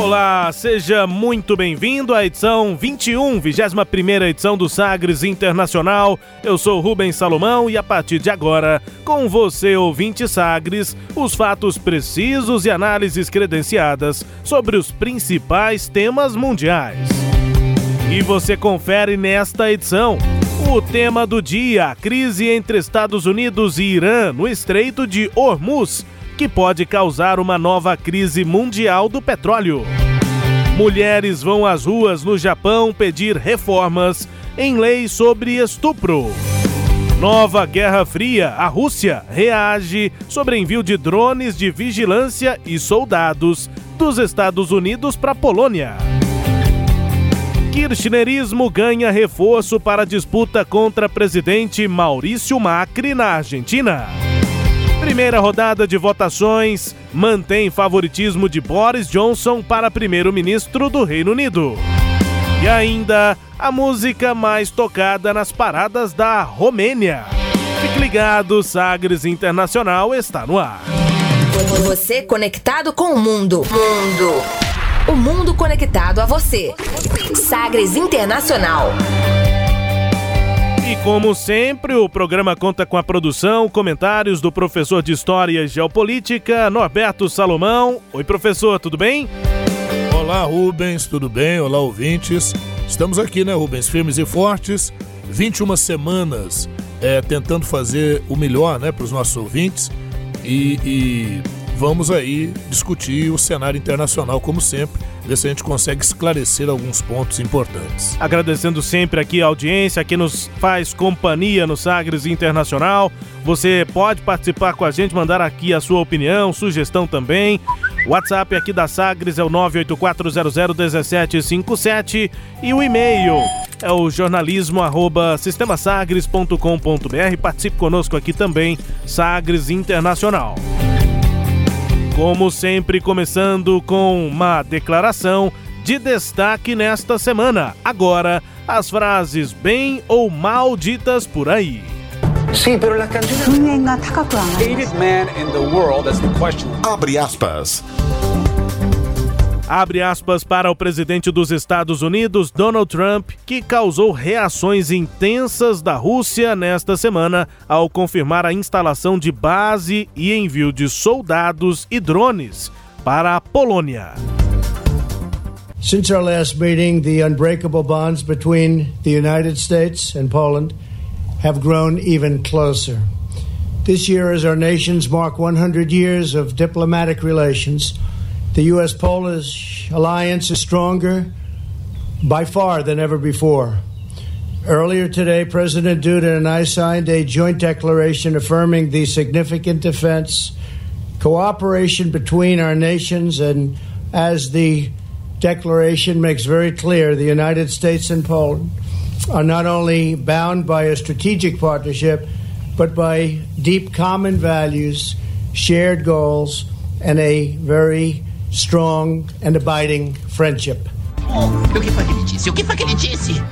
Olá, seja muito bem-vindo à edição 21, 21 edição do Sagres Internacional. Eu sou Rubens Salomão e a partir de agora, com você, ouvinte Sagres, os fatos precisos e análises credenciadas sobre os principais temas mundiais. E você confere nesta edição o tema do dia: a crise entre Estados Unidos e Irã no Estreito de Hormuz que pode causar uma nova crise mundial do petróleo. Mulheres vão às ruas no Japão pedir reformas em lei sobre estupro. Nova Guerra Fria, a Rússia reage sobre envio de drones de vigilância e soldados dos Estados Unidos para a Polônia. Kirchnerismo ganha reforço para disputa contra presidente Maurício Macri na Argentina. Primeira rodada de votações mantém favoritismo de Boris Johnson para primeiro-ministro do Reino Unido. E ainda a música mais tocada nas paradas da Romênia. Fique ligado, Sagres Internacional está no ar. Você conectado com o mundo. Mundo. O mundo conectado a você. Sagres Internacional. E como sempre, o programa conta com a produção, comentários do professor de História e Geopolítica, Norberto Salomão. Oi, professor, tudo bem? Olá, Rubens, tudo bem? Olá, ouvintes. Estamos aqui, né, Rubens, firmes e fortes. 21 semanas é, tentando fazer o melhor né, para os nossos ouvintes e, e vamos aí discutir o cenário internacional, como sempre, ver se a gente consegue esclarecer alguns pontos importantes. Agradecendo sempre aqui a audiência, que nos faz companhia no Sagres Internacional. Você pode participar com a gente, mandar aqui a sua opinião, sugestão também. WhatsApp aqui da Sagres é o 984001757 e o e-mail é o jornalismo arroba sistemasagres.com.br. Participe conosco aqui também, Sagres Internacional. Como sempre, começando com uma declaração de destaque nesta semana. Agora, as frases bem ou mal ditas por aí. Sim, la canción... Abre aspas. Abre aspas para o presidente dos Estados Unidos, Donald Trump, que causou reações intensas da Rússia nesta semana ao confirmar a instalação de base e envio de soldados e drones para a Polônia. Since our last meeting, the unbreakable bonds between the United States and Poland have grown even closer. This year, as our nations mark 100 years of diplomatic relations, the U.S. Polish alliance is stronger by far than ever before. Earlier today, President Duda and I signed a joint declaration affirming the significant defense cooperation between our nations, and as the declaration makes very clear, the United States and Poland are not only bound by a strategic partnership, but by deep common values, shared goals, and a very strong and abiding friendship. O que foi que ele disse? O que foi que ele disse?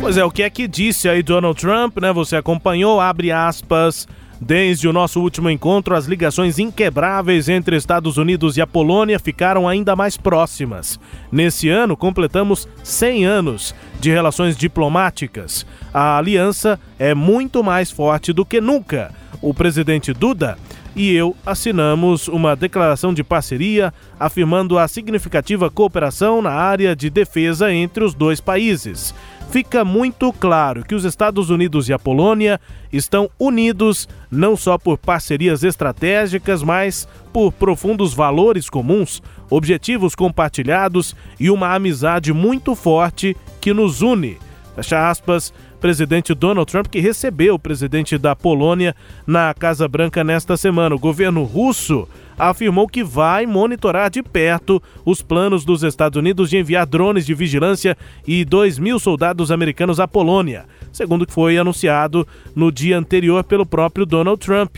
Pois é, o que é que disse aí Donald Trump, né? Você acompanhou, abre aspas. Desde o nosso último encontro, as ligações inquebráveis entre Estados Unidos e a Polônia ficaram ainda mais próximas. Nesse ano, completamos 100 anos de relações diplomáticas. A aliança é muito mais forte do que nunca. O presidente Duda e eu assinamos uma declaração de parceria afirmando a significativa cooperação na área de defesa entre os dois países. Fica muito claro que os Estados Unidos e a Polônia estão unidos não só por parcerias estratégicas, mas por profundos valores comuns, objetivos compartilhados e uma amizade muito forte que nos une. Fecha aspas presidente Donald Trump, que recebeu o presidente da Polônia na Casa Branca nesta semana. O governo russo afirmou que vai monitorar de perto os planos dos Estados Unidos de enviar drones de vigilância e 2 mil soldados americanos à Polônia, segundo que foi anunciado no dia anterior pelo próprio Donald Trump.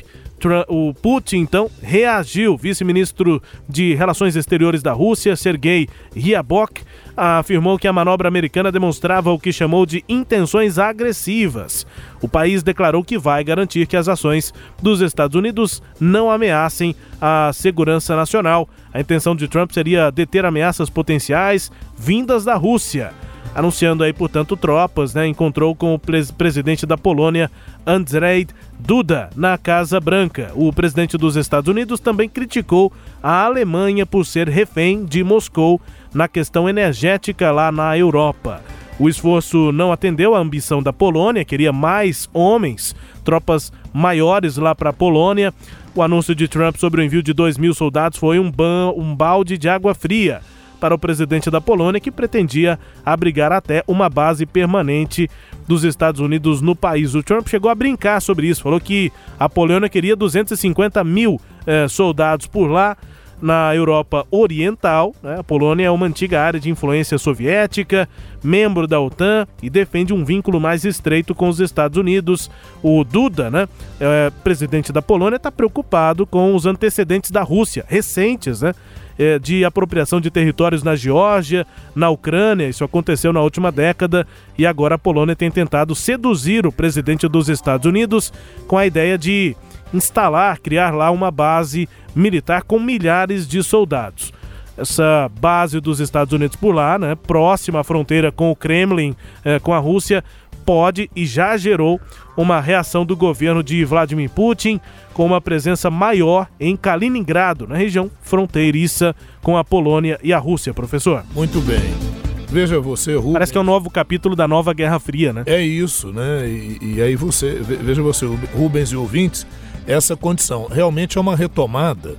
O Putin, então, reagiu. Vice-ministro de Relações Exteriores da Rússia, Sergei Ryabok, afirmou que a manobra americana demonstrava o que chamou de intenções agressivas. O país declarou que vai garantir que as ações dos Estados Unidos não ameacem a segurança nacional. A intenção de Trump seria deter ameaças potenciais vindas da Rússia anunciando aí, portanto, tropas, né? Encontrou com o presidente da Polônia, Andrzej Duda, na Casa Branca. O presidente dos Estados Unidos também criticou a Alemanha por ser refém de Moscou na questão energética lá na Europa. O esforço não atendeu à ambição da Polônia, queria mais homens, tropas maiores lá para a Polônia. O anúncio de Trump sobre o envio de 2 mil soldados foi um, um balde de água fria para o presidente da Polônia, que pretendia abrigar até uma base permanente dos Estados Unidos no país. O Trump chegou a brincar sobre isso, falou que a Polônia queria 250 mil eh, soldados por lá na Europa Oriental. Né? A Polônia é uma antiga área de influência soviética, membro da OTAN e defende um vínculo mais estreito com os Estados Unidos. O Duda, né, é, presidente da Polônia, está preocupado com os antecedentes da Rússia, recentes, né? é, de apropriação de territórios na Geórgia, na Ucrânia. Isso aconteceu na última década e agora a Polônia tem tentado seduzir o presidente dos Estados Unidos com a ideia de instalar, criar lá uma base militar com milhares de soldados. Essa base dos Estados Unidos por lá, né, próxima à fronteira com o Kremlin, eh, com a Rússia, pode e já gerou uma reação do governo de Vladimir Putin com uma presença maior em Kaliningrado, na região fronteiriça com a Polônia e a Rússia, professor. Muito bem. Veja você, Rubens. Parece que é um novo capítulo da nova Guerra Fria, né? É isso, né? E, e aí você, veja você, Rubens e ouvintes, essa condição realmente é uma retomada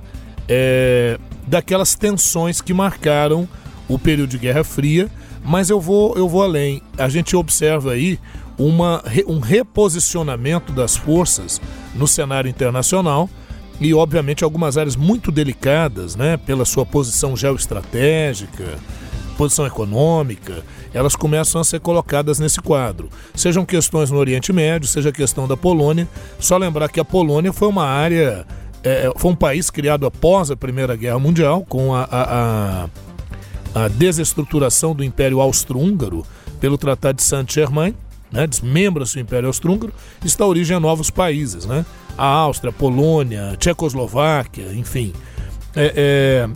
é, daquelas tensões que marcaram o período de Guerra Fria, mas eu vou, eu vou além. A gente observa aí uma, um reposicionamento das forças no cenário internacional e, obviamente, algumas áreas muito delicadas, né, pela sua posição geoestratégica, posição econômica, elas começam a ser colocadas nesse quadro. Sejam questões no Oriente Médio, seja a questão da Polônia. Só lembrar que a Polônia foi uma área, é, foi um país criado após a Primeira Guerra Mundial, com a, a, a, a desestruturação do Império Austro-Húngaro pelo Tratado de Saint-Germain né, desmembra-se o Império Austro-Húngaro, está a origem a novos países, né? A Áustria, a Polônia, a Tchecoslováquia, enfim. É, é,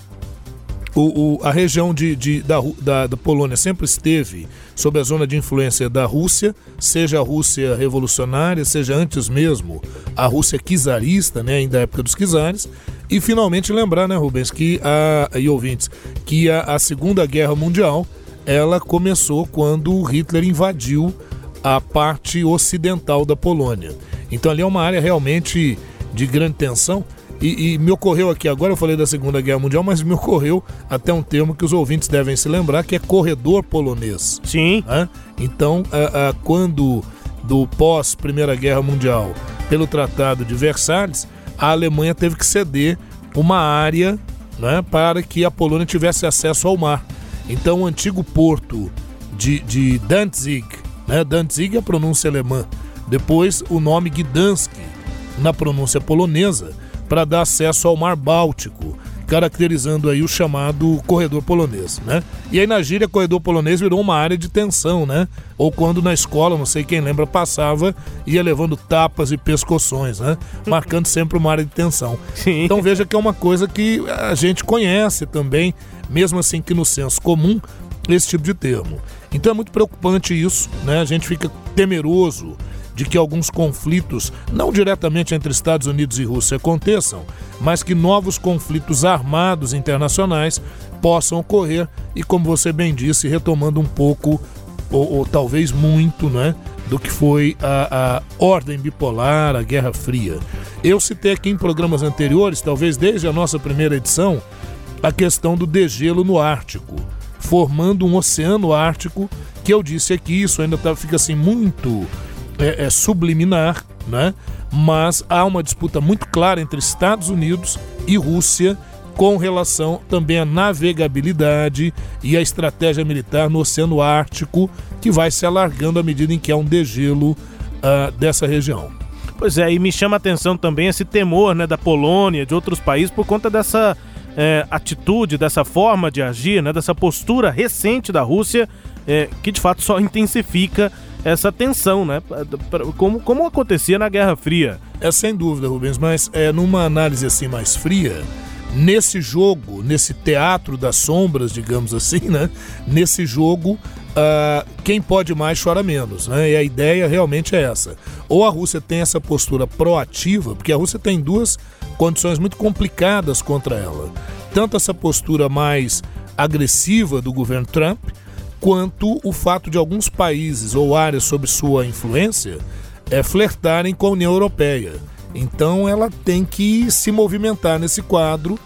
o, o, a região de, de da, da, da, Polônia sempre esteve sob a zona de influência da Rússia, seja a Rússia revolucionária, seja antes mesmo a Rússia czarista, né, ainda da época dos czares. E finalmente lembrar, né, Rubens, que a, e ouvintes, que a, a Segunda Guerra Mundial ela começou quando Hitler invadiu a parte ocidental da Polônia. Então ali é uma área realmente de grande tensão. E, e, me ocorreu aqui agora, eu falei da Segunda Guerra Mundial, mas me ocorreu até um termo que os ouvintes devem se lembrar, que é corredor polonês. Sim. Né? Então, a, a, quando do pós Primeira Guerra Mundial, pelo Tratado de Versalhes, a Alemanha teve que ceder uma área né, para que a Polônia tivesse acesso ao mar. Então, o antigo porto de, de Danzig, né? Danzig é a pronúncia alemã. Depois o nome Gdansk, na pronúncia polonesa, para dar acesso ao Mar Báltico, caracterizando aí o chamado corredor polonês, né? E aí na gíria, corredor polonês virou uma área de tensão, né? Ou quando na escola, não sei quem lembra, passava, ia levando tapas e pescoções, né? Marcando sempre uma área de tensão. Sim. Então veja que é uma coisa que a gente conhece também, mesmo assim que no senso comum, esse tipo de termo. Então é muito preocupante isso, né? A gente fica temeroso de que alguns conflitos, não diretamente entre Estados Unidos e Rússia, aconteçam, mas que novos conflitos armados internacionais possam ocorrer e, como você bem disse, retomando um pouco, ou, ou talvez muito, né, do que foi a, a ordem bipolar, a Guerra Fria. Eu citei aqui em programas anteriores, talvez desde a nossa primeira edição, a questão do degelo no Ártico formando um oceano ártico, que eu disse aqui, isso ainda tá, fica assim muito é, é, subliminar, né? mas há uma disputa muito clara entre Estados Unidos e Rússia com relação também à navegabilidade e à estratégia militar no Oceano Ártico, que vai se alargando à medida em que há um degelo uh, dessa região. Pois é, e me chama a atenção também esse temor né, da Polônia, de outros países, por conta dessa é, atitude, dessa forma de agir, né, dessa postura recente da Rússia, é, que de fato só intensifica essa tensão, né? Como, como acontecia na Guerra Fria. É sem dúvida, Rubens, mas é, numa análise assim mais fria, nesse jogo, nesse teatro das sombras, digamos assim, né? Nesse jogo, uh, quem pode mais chora menos, né? E a ideia realmente é essa. Ou a Rússia tem essa postura proativa, porque a Rússia tem duas condições muito complicadas contra ela. Tanto essa postura mais agressiva do governo Trump, quanto o fato de alguns países ou áreas sob sua influência é, flertarem com a União Europeia. Então ela tem que se movimentar nesse quadro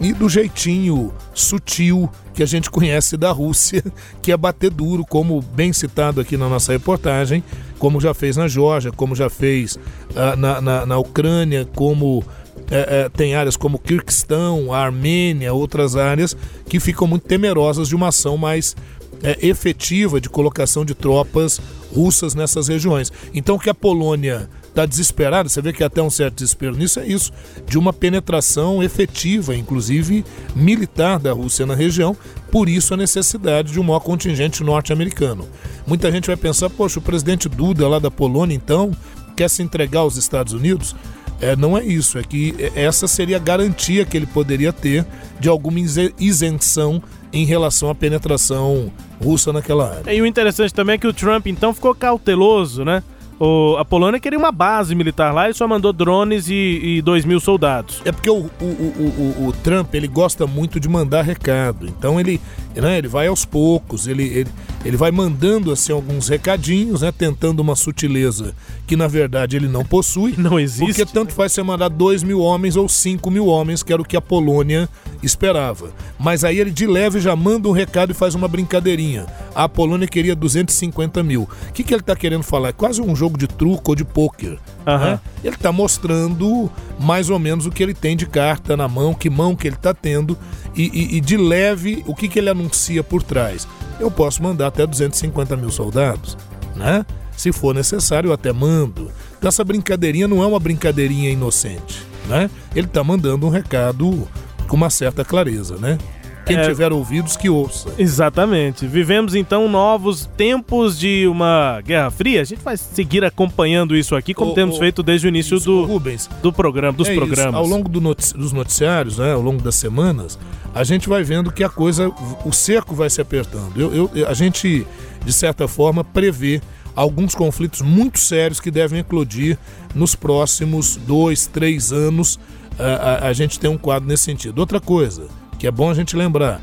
e do jeitinho sutil que a gente conhece da Rússia, que é bater duro, como bem citado aqui na nossa reportagem, como já fez na Geórgia, como já fez uh, na, na, na, Ucrânia, como é, é, tem áreas como Kirguistão, a Armênia, outras áreas que ficam muito temerosas de uma ação mais é, efetiva de colocação de tropas russas nessas regiões. Então, que a Polônia está desesperada, você vê que até um certo desespero nisso, é isso, de uma penetração efetiva, inclusive militar da Rússia na região, por isso a necessidade de um maior contingente norte-americano. Muita gente vai pensar, poxa, o presidente Duda lá da Polônia, então, quer se entregar aos Estados Unidos? É, não é isso, é que essa seria a garantia que ele poderia ter de alguma isenção em relação à penetração russa naquela área. E o interessante também é que o Trump então ficou cauteloso, né? O, a Polônia queria uma base militar lá e só mandou drones e, e 2 mil soldados. É porque o, o, o, o, Trump ele gosta muito de mandar recado. Então ele, né, ele vai aos poucos, ele, ele, ele vai mandando assim alguns recadinhos, né, tentando uma sutileza que na verdade ele não possui. Não existe. Porque tanto faz você mandar 2 mil homens ou 5 mil homens, que era o que a Polônia esperava. Mas aí ele de leve já manda um recado e faz uma brincadeirinha. A Polônia queria 250 mil. O que, que ele está querendo falar? É quase um jogo de truco ou de pôquer. Uhum. Né? Ele está mostrando mais ou menos o que ele tem de carta na mão, que mão que ele está tendo e, e, e, de leve o que, que ele anuncia por trás. Eu posso mandar até 250 mil soldados, né? Se for necessário, eu até mando. Então essa brincadeirinha não é uma brincadeirinha inocente, né? Ele está mandando um recado com uma certa clareza, né? Quem é... tiver ouvidos que ouça. Exatamente. Vivemos então novos tempos de uma Guerra Fria. A gente vai seguir acompanhando isso aqui, como temos feito desde o início isso, do, Rubens, do programa, dos é programas. Isso. Ao longo do notic dos noticiários, né, ao longo das semanas, a gente vai vendo que a coisa, o cerco vai se apertando. Eu, eu, a gente, de certa forma, prevê alguns conflitos muito sérios que devem eclodir nos próximos dois, três anos. A, a, a gente tem um quadro nesse sentido. Outra coisa, que é bom a gente lembrar,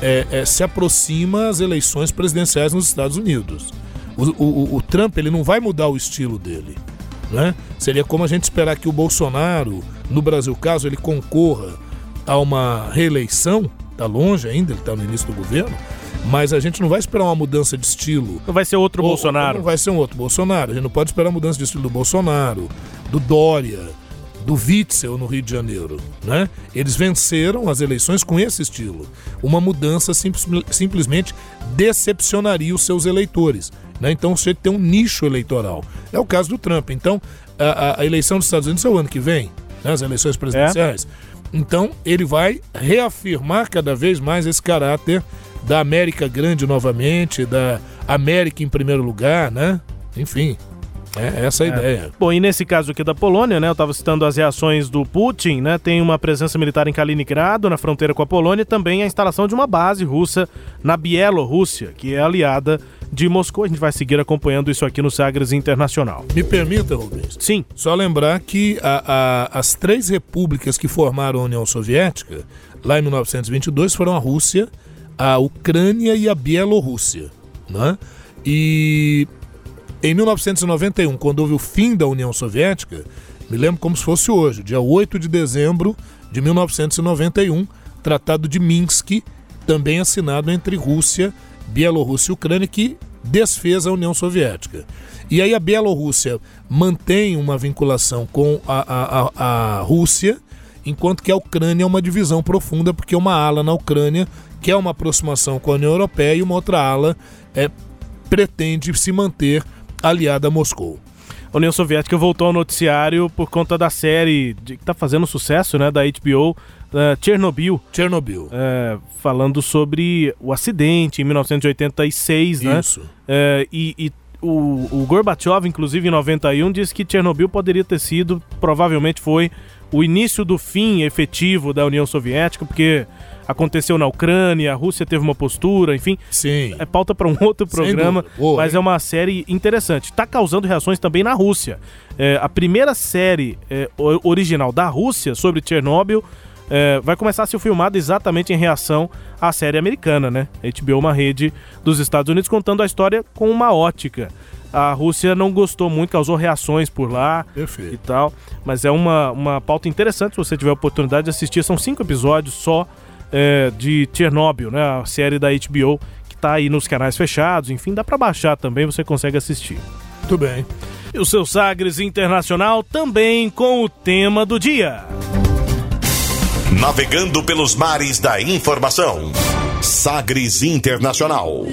é, é, se aproxima as eleições presidenciais nos Estados Unidos. O, o, o, Trump ele não vai mudar o estilo dele. Né? Seria como a gente esperar que o Bolsonaro, no Brasil, caso ele concorra a uma reeleição, está longe ainda, ele está no início do governo, mas a gente não vai esperar uma mudança de estilo. Não vai ser outro ou, Bolsonaro. Não vai ser um outro Bolsonaro. A gente não pode esperar mudança de estilo do Bolsonaro, do Dória, do Witzel no Rio de Janeiro. Né? Eles venceram as eleições com esse estilo. Uma mudança simples, simplesmente decepcionaria os seus eleitores. Né? Então você tem um nicho eleitoral. É o caso do Trump. Então, a, a eleição dos Estados Unidos é o ano que vem, né? as eleições presidenciais. É. Então, ele vai reafirmar cada vez mais esse caráter da América grande novamente, da América em primeiro lugar, né? Enfim, é essa a é. ideia. Bom, e nesse caso aqui da Polônia, né? Eu estava citando as reações do Putin, né? Tem uma presença militar em Kaliningrado, na fronteira com a Polônia, e também a instalação de uma base russa na Bielorrússia, que é aliada de Moscou. A gente vai seguir acompanhando isso aqui no Sagres Internacional. Me permita, Rubens? Sim. Só lembrar que a, a, as três repúblicas que formaram a União Soviética, lá em 1922, foram a Rússia, a Ucrânia e a Bielorrússia. Né? E em 1991, quando houve o fim da União Soviética, me lembro como se fosse hoje, dia 8 de dezembro de 1991, Tratado de Minsk também assinado entre Rússia, Bielorrússia e Ucrânia, que desfez a União Soviética. E aí a Bielorrússia mantém uma vinculação com a, a, a, a Rússia, enquanto que a Ucrânia é uma divisão profunda, porque uma ala na Ucrânia quer uma aproximação com a União Europeia e uma outra ala é, pretende se manter aliada a Moscou. A União Soviética voltou ao noticiário por conta da série de, que está fazendo sucesso, né, da HBO, uh, Chernobyl. Chernobyl. É, falando sobre o acidente em 1986, né? Isso. É, e, e o, o Gorbachev, inclusive em 91, disse que Chernobyl poderia ter sido, provavelmente foi, o início do fim efetivo da União Soviética, porque aconteceu na Ucrânia, a Rússia teve uma postura, enfim. Sim. É pauta para um outro programa, Boa, mas hein? é uma série interessante. Está causando reações também na Rússia. É, a primeira série é, original da Rússia sobre Chernobyl é, vai começar a ser filmada exatamente em reação à série americana, né? A HBO uma rede dos Estados Unidos contando a história com uma ótica. A Rússia não gostou muito, causou reações por lá Perfeito. e tal. Mas é uma, uma pauta interessante se você tiver a oportunidade de assistir. São cinco episódios só é, de Chernobyl, né? A série da HBO que tá aí nos canais fechados. Enfim, dá para baixar também, você consegue assistir. Muito bem. E o seu Sagres Internacional também com o tema do dia. Navegando pelos mares da informação. Sagres Internacional.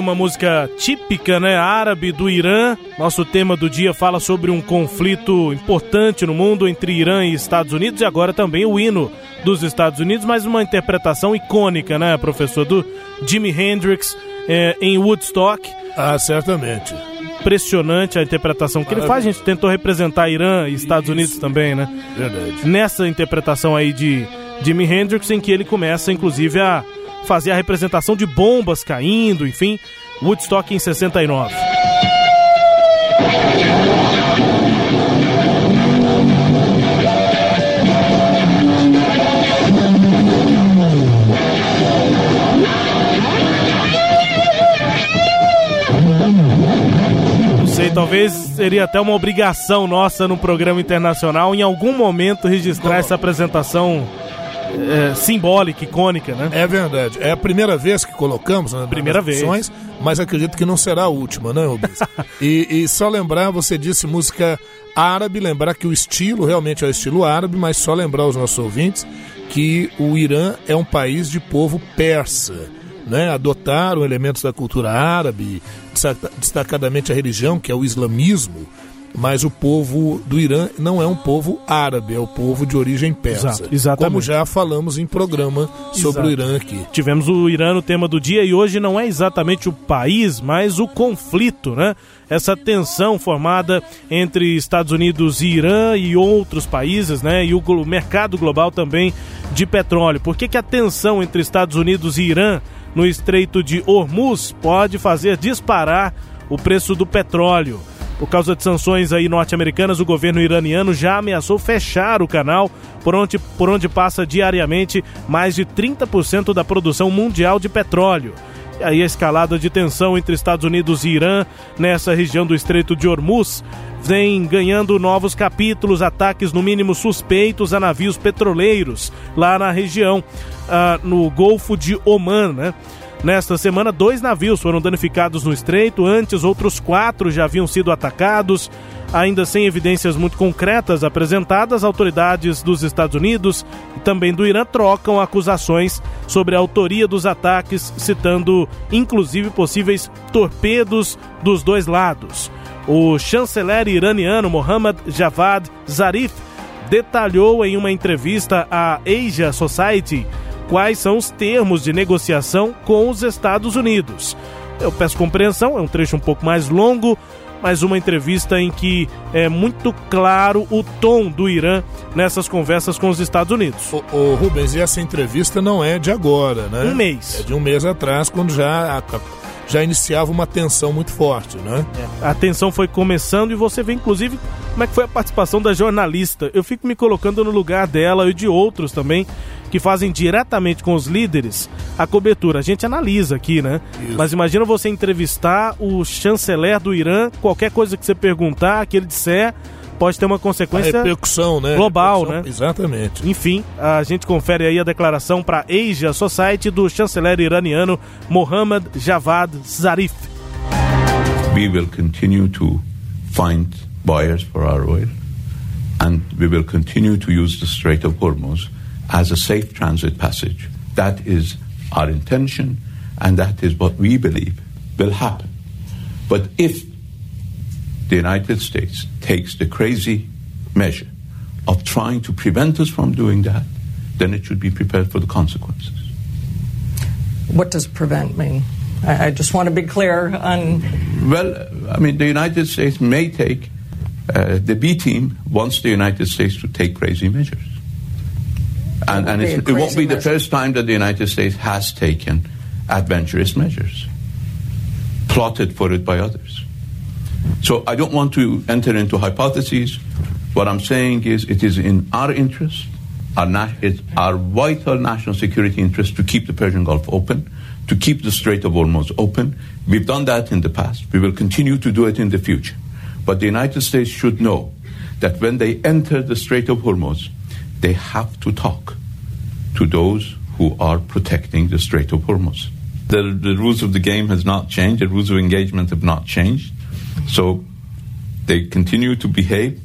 Uma música típica, né, árabe do Irã. Nosso tema do dia fala sobre um conflito importante no mundo entre Irã e Estados Unidos e agora também o hino dos Estados Unidos, mas uma interpretação icônica, né, professor, do Jimi Hendrix é, em Woodstock. Ah, certamente. Impressionante a interpretação que ele faz. A gente tentou representar Irã e Estados Isso. Unidos também, né? Verdade. Nessa interpretação aí de Jimi Hendrix, em que ele começa, inclusive, a fazia a representação de bombas caindo, enfim, Woodstock em 69. Não sei, talvez seria até uma obrigação nossa no programa internacional em algum momento registrar essa apresentação é, simbólica, icônica, né? É verdade. É a primeira vez que colocamos né, primeira vez. Opções, mas acredito que não será a última, né, Rubens? e, e só lembrar, você disse música árabe, lembrar que o estilo realmente é o estilo árabe, mas só lembrar aos nossos ouvintes que o Irã é um país de povo persa. Né, adotaram elementos da cultura árabe, destacadamente a religião, que é o islamismo, mas o povo do Irã não é um povo árabe, é o povo de origem persa. Exato, exatamente. Como já falamos em programa sobre Exato. o Irã aqui. Tivemos o Irã no tema do dia e hoje não é exatamente o país, mas o conflito, né? Essa tensão formada entre Estados Unidos e Irã e outros países, né? E o mercado global também de petróleo. Por que, que a tensão entre Estados Unidos e Irã no Estreito de Hormuz pode fazer disparar o preço do petróleo? Por causa de sanções aí norte-americanas, o governo iraniano já ameaçou fechar o canal, por onde, por onde passa diariamente mais de 30% da produção mundial de petróleo. E aí a escalada de tensão entre Estados Unidos e Irã nessa região do Estreito de Hormuz vem ganhando novos capítulos, ataques no mínimo suspeitos a navios petroleiros lá na região, uh, no Golfo de Oman, né? Nesta semana, dois navios foram danificados no estreito, antes outros quatro já haviam sido atacados. Ainda sem evidências muito concretas apresentadas, autoridades dos Estados Unidos e também do Irã trocam acusações sobre a autoria dos ataques, citando inclusive possíveis torpedos dos dois lados. O chanceler iraniano Mohammad Javad Zarif detalhou em uma entrevista à Asia Society quais são os termos de negociação com os Estados Unidos. Eu peço compreensão, é um trecho um pouco mais longo, mas uma entrevista em que é muito claro o tom do Irã nessas conversas com os Estados Unidos. O, o Rubens, e essa entrevista não é de agora, né? Um mês. É de um mês atrás, quando já já iniciava uma tensão muito forte, né? É, a tensão foi começando e você vê, inclusive, como é que foi a participação da jornalista. Eu fico me colocando no lugar dela e de outros também que fazem diretamente com os líderes a cobertura. A gente analisa aqui, né? Isso. Mas imagina você entrevistar o chanceler do Irã, qualquer coisa que você perguntar, que ele disser, pode ter uma consequência a repercussão, né? global, repercussão, né? Exatamente. Enfim, a gente confere aí a declaração para Asia Society do chanceler iraniano Mohammad Javad Zarif. We will continue to find buyers for our oil and we will continue to use the Strait of Hormuz as a safe transit passage. That is our intention and that is what we believe will happen. But if the United States takes the crazy measure of trying to prevent us from doing that, then it should be prepared for the consequences. What does prevent mean? I, I just want to be clear on. Well, I mean, the United States may take, uh, the B team wants the United States to take crazy measures. And, and it won't be measure. the first time that the United States has taken adventurous measures, plotted for it by others. So I don't want to enter into hypotheses. What I'm saying is it is in our interest, our, na- it's our vital national security interest to keep the Persian Gulf open, to keep the Strait of Hormuz open. We've done that in the past. We will continue to do it in the future. But the United States should know that when they enter the Strait of Hormuz, they have to talk to those who are protecting the Strait of Hormuz. The, the rules of the game has not changed. The rules of engagement have not changed. So they continue to behave.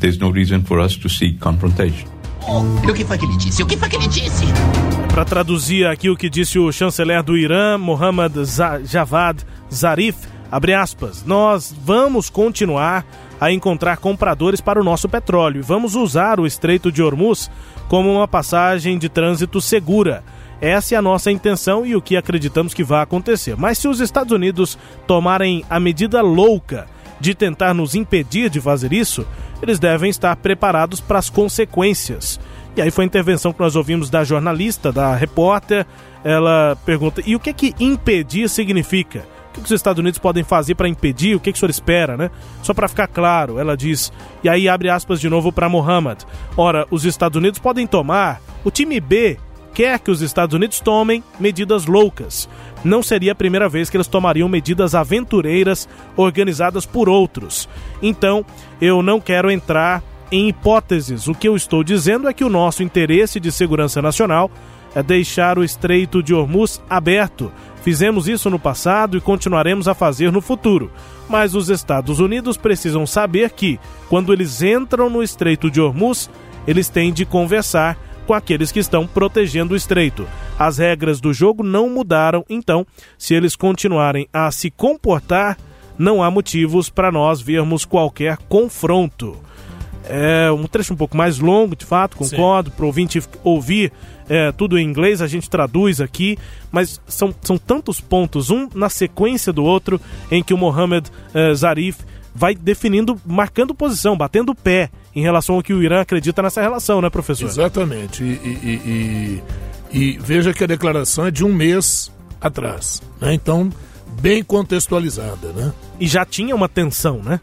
There's no reason for us to seek confrontation. Oh, o que foi que ele disse? O que foi que ele disse? Para traduzir aqui o que disse o chanceler do Irã, Mohammad Javad Zarif, abre aspas, nós vamos continuar a encontrar compradores para o nosso petróleo e vamos usar o Estreito de Hormuz como uma passagem de trânsito segura essa é a nossa intenção e o que acreditamos que vai acontecer. Mas se os Estados Unidos tomarem a medida louca de tentar nos impedir de fazer isso, eles devem estar preparados para as consequências. E aí foi a intervenção que nós ouvimos da jornalista, da repórter. Ela pergunta: e o que que impedir significa? O que, os Estados Unidos podem fazer para impedir? O que, que o senhor espera, né? Só para ficar claro, ela diz. E aí abre aspas de novo para Mohammed. Ora, os Estados Unidos podem tomar. O time B quer que os Estados Unidos tomem medidas loucas. Não seria a primeira vez que eles tomariam medidas aventureiras organizadas por outros. Então, eu não quero entrar em hipóteses. O que eu estou dizendo é que o nosso interesse de segurança nacional é deixar o Estreito de Hormuz aberto. Fizemos isso no passado e continuaremos a fazer no futuro. Mas os Estados Unidos precisam saber que, quando eles entram no Estreito de Hormuz, eles têm de conversar com aqueles que estão protegendo o estreito. As regras do jogo não mudaram, então, se eles continuarem a se comportar, não há motivos para nós vermos qualquer confronto. É um trecho um pouco mais longo, de fato, concordo, para o ouvinte ouvir é, tudo em inglês, a gente traduz aqui, mas são, são tantos pontos, um na sequência do outro, em que o Mohamed é, Zarif vai definindo, marcando posição, batendo o pé em relação ao que o Irã acredita nessa relação, né, professor? Exatamente. E, e, e, e veja que a declaração é de um mês atrás, né? Então, bem contextualizada, né? E já tinha uma tensão, né?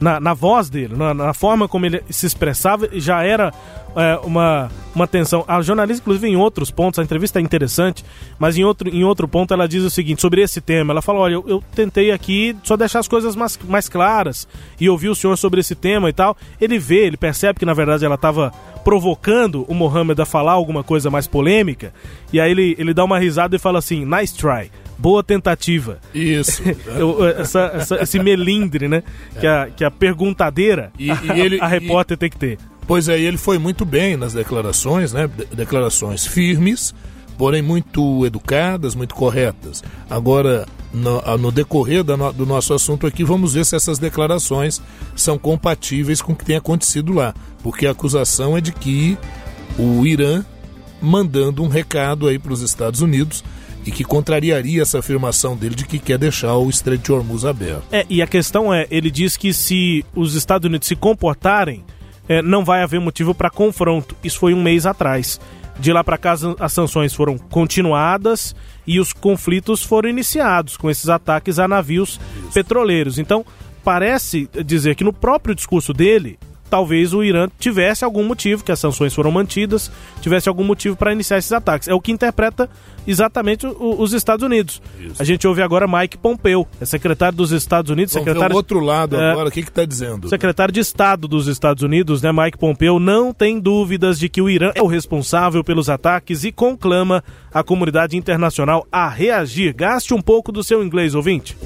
Na, na voz dele, na, na forma como ele se expressava, já era é, uma, uma tensão. A jornalista, inclusive, em outros pontos, a entrevista é interessante, mas em outro, em outro ponto ela diz o seguinte sobre esse tema. Ela fala: olha, eu, eu tentei aqui só deixar as coisas mais, mais claras e ouvir o senhor sobre esse tema e tal. Ele vê, ele percebe que na verdade ela estava provocando o Mohamed a falar alguma coisa mais polêmica, e aí ele, ele dá uma risada e fala assim: nice try boa tentativa. Isso. Essa, essa, esse melindre, né? Que, a, que a perguntadeira, E- e ele- a, a repórter tem que ter. Pois é, ele foi muito bem nas declarações, né? De- Declarações firmes, porém muito educadas, muito corretas. Agora, no, no decorrer no- do nosso assunto aqui, vamos ver se essas declarações são compatíveis com o que tem acontecido lá. Porque a acusação é de que o Irã mandando um recado aí para os Estados Unidos e que contrariaria essa afirmação dele de que quer deixar o Estreito de Hormuz aberto. É, e a questão é, ele diz que se os Estados Unidos se comportarem, é, não vai haver motivo para confronto. Isso foi um mês atrás. De lá para cá, as- as sanções foram continuadas e os conflitos foram iniciados com esses ataques a navios petroleiros. Então, parece dizer que no próprio discurso dele, talvez o Irã tivesse algum motivo, que as sanções foram mantidas, tivesse algum motivo para iniciar esses ataques. É o que interpreta exatamente o- os Estados Unidos. A gente ouve agora Mike Pompeo, é secretário dos Estados Unidos, Vamos ver secretário o outro lado É. agora, o que está dizendo? secretário de Estado dos Estados Unidos, né, Mike Pompeo, não tem dúvidas de que o Irã é o responsável pelos ataques e conclama a comunidade internacional a reagir. Gaste um pouco do seu inglês, ouvinte.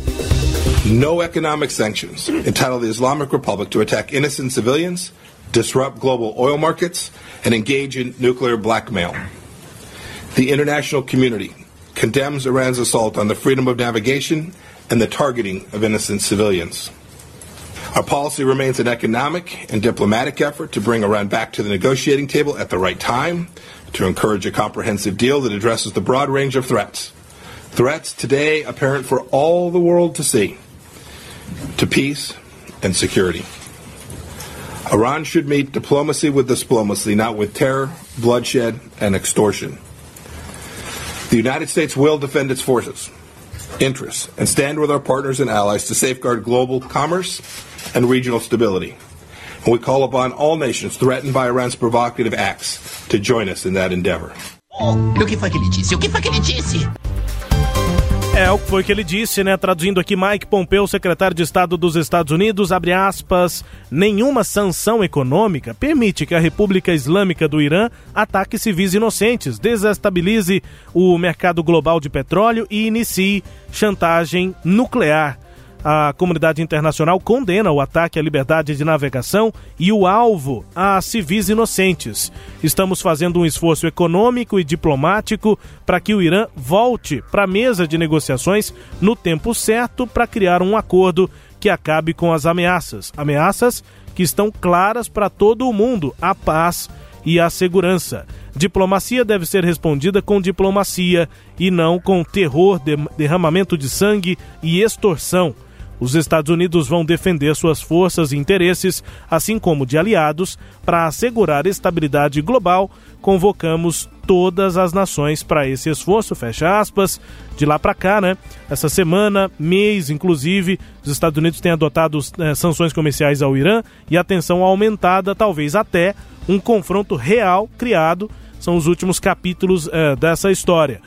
No economic sanctions entitle the Islamic Republic to attack innocent civilians, disrupt global oil markets, and engage in nuclear blackmail. The international community condemns Iran's assault on the freedom of navigation and the targeting of innocent civilians. Our policy remains an economic and diplomatic effort to bring Iran back to the negotiating table at the right time, to encourage a comprehensive deal that addresses the broad range of threats. Threats today apparent for all the world to see to peace and security. Iran should meet diplomacy with diplomacy, not with terror, bloodshed, and extortion. The United States will defend its forces, interests, and stand with our partners and allies to safeguard global commerce and regional stability. And we call upon all nations threatened by Iran's provocative acts to join us in that endeavor. O que foi que foi que? É o que foi que ele disse, né? Traduzindo aqui, Mike Pompeo, secretário de Estado dos Estados Unidos, abre aspas, nenhuma sanção econômica permite que a República Islâmica do Irã ataque civis inocentes, desestabilize o mercado global de petróleo e inicie chantagem nuclear. A comunidade internacional condena o ataque à liberdade de navegação e o alvo a civis inocentes. Estamos fazendo um esforço econômico e diplomático para que o Irã volte para a mesa de negociações no tempo certo para criar um acordo que acabe com as ameaças. Ameaças que estão claras para todo o mundo: a paz e a segurança. Diplomacia deve ser respondida com diplomacia e não com terror, de- derramamento de sangue e extorsão. Os Estados Unidos vão defender suas forças e interesses, assim como de aliados, para assegurar estabilidade global. Convocamos todas as nações para esse esforço, fecha aspas. De lá para cá, né? Essa semana, mês, inclusive, os Estados Unidos têm adotado eh, sanções comerciais ao Irã e a tensão aumentada, talvez até um confronto real criado. São os últimos capítulos eh, dessa história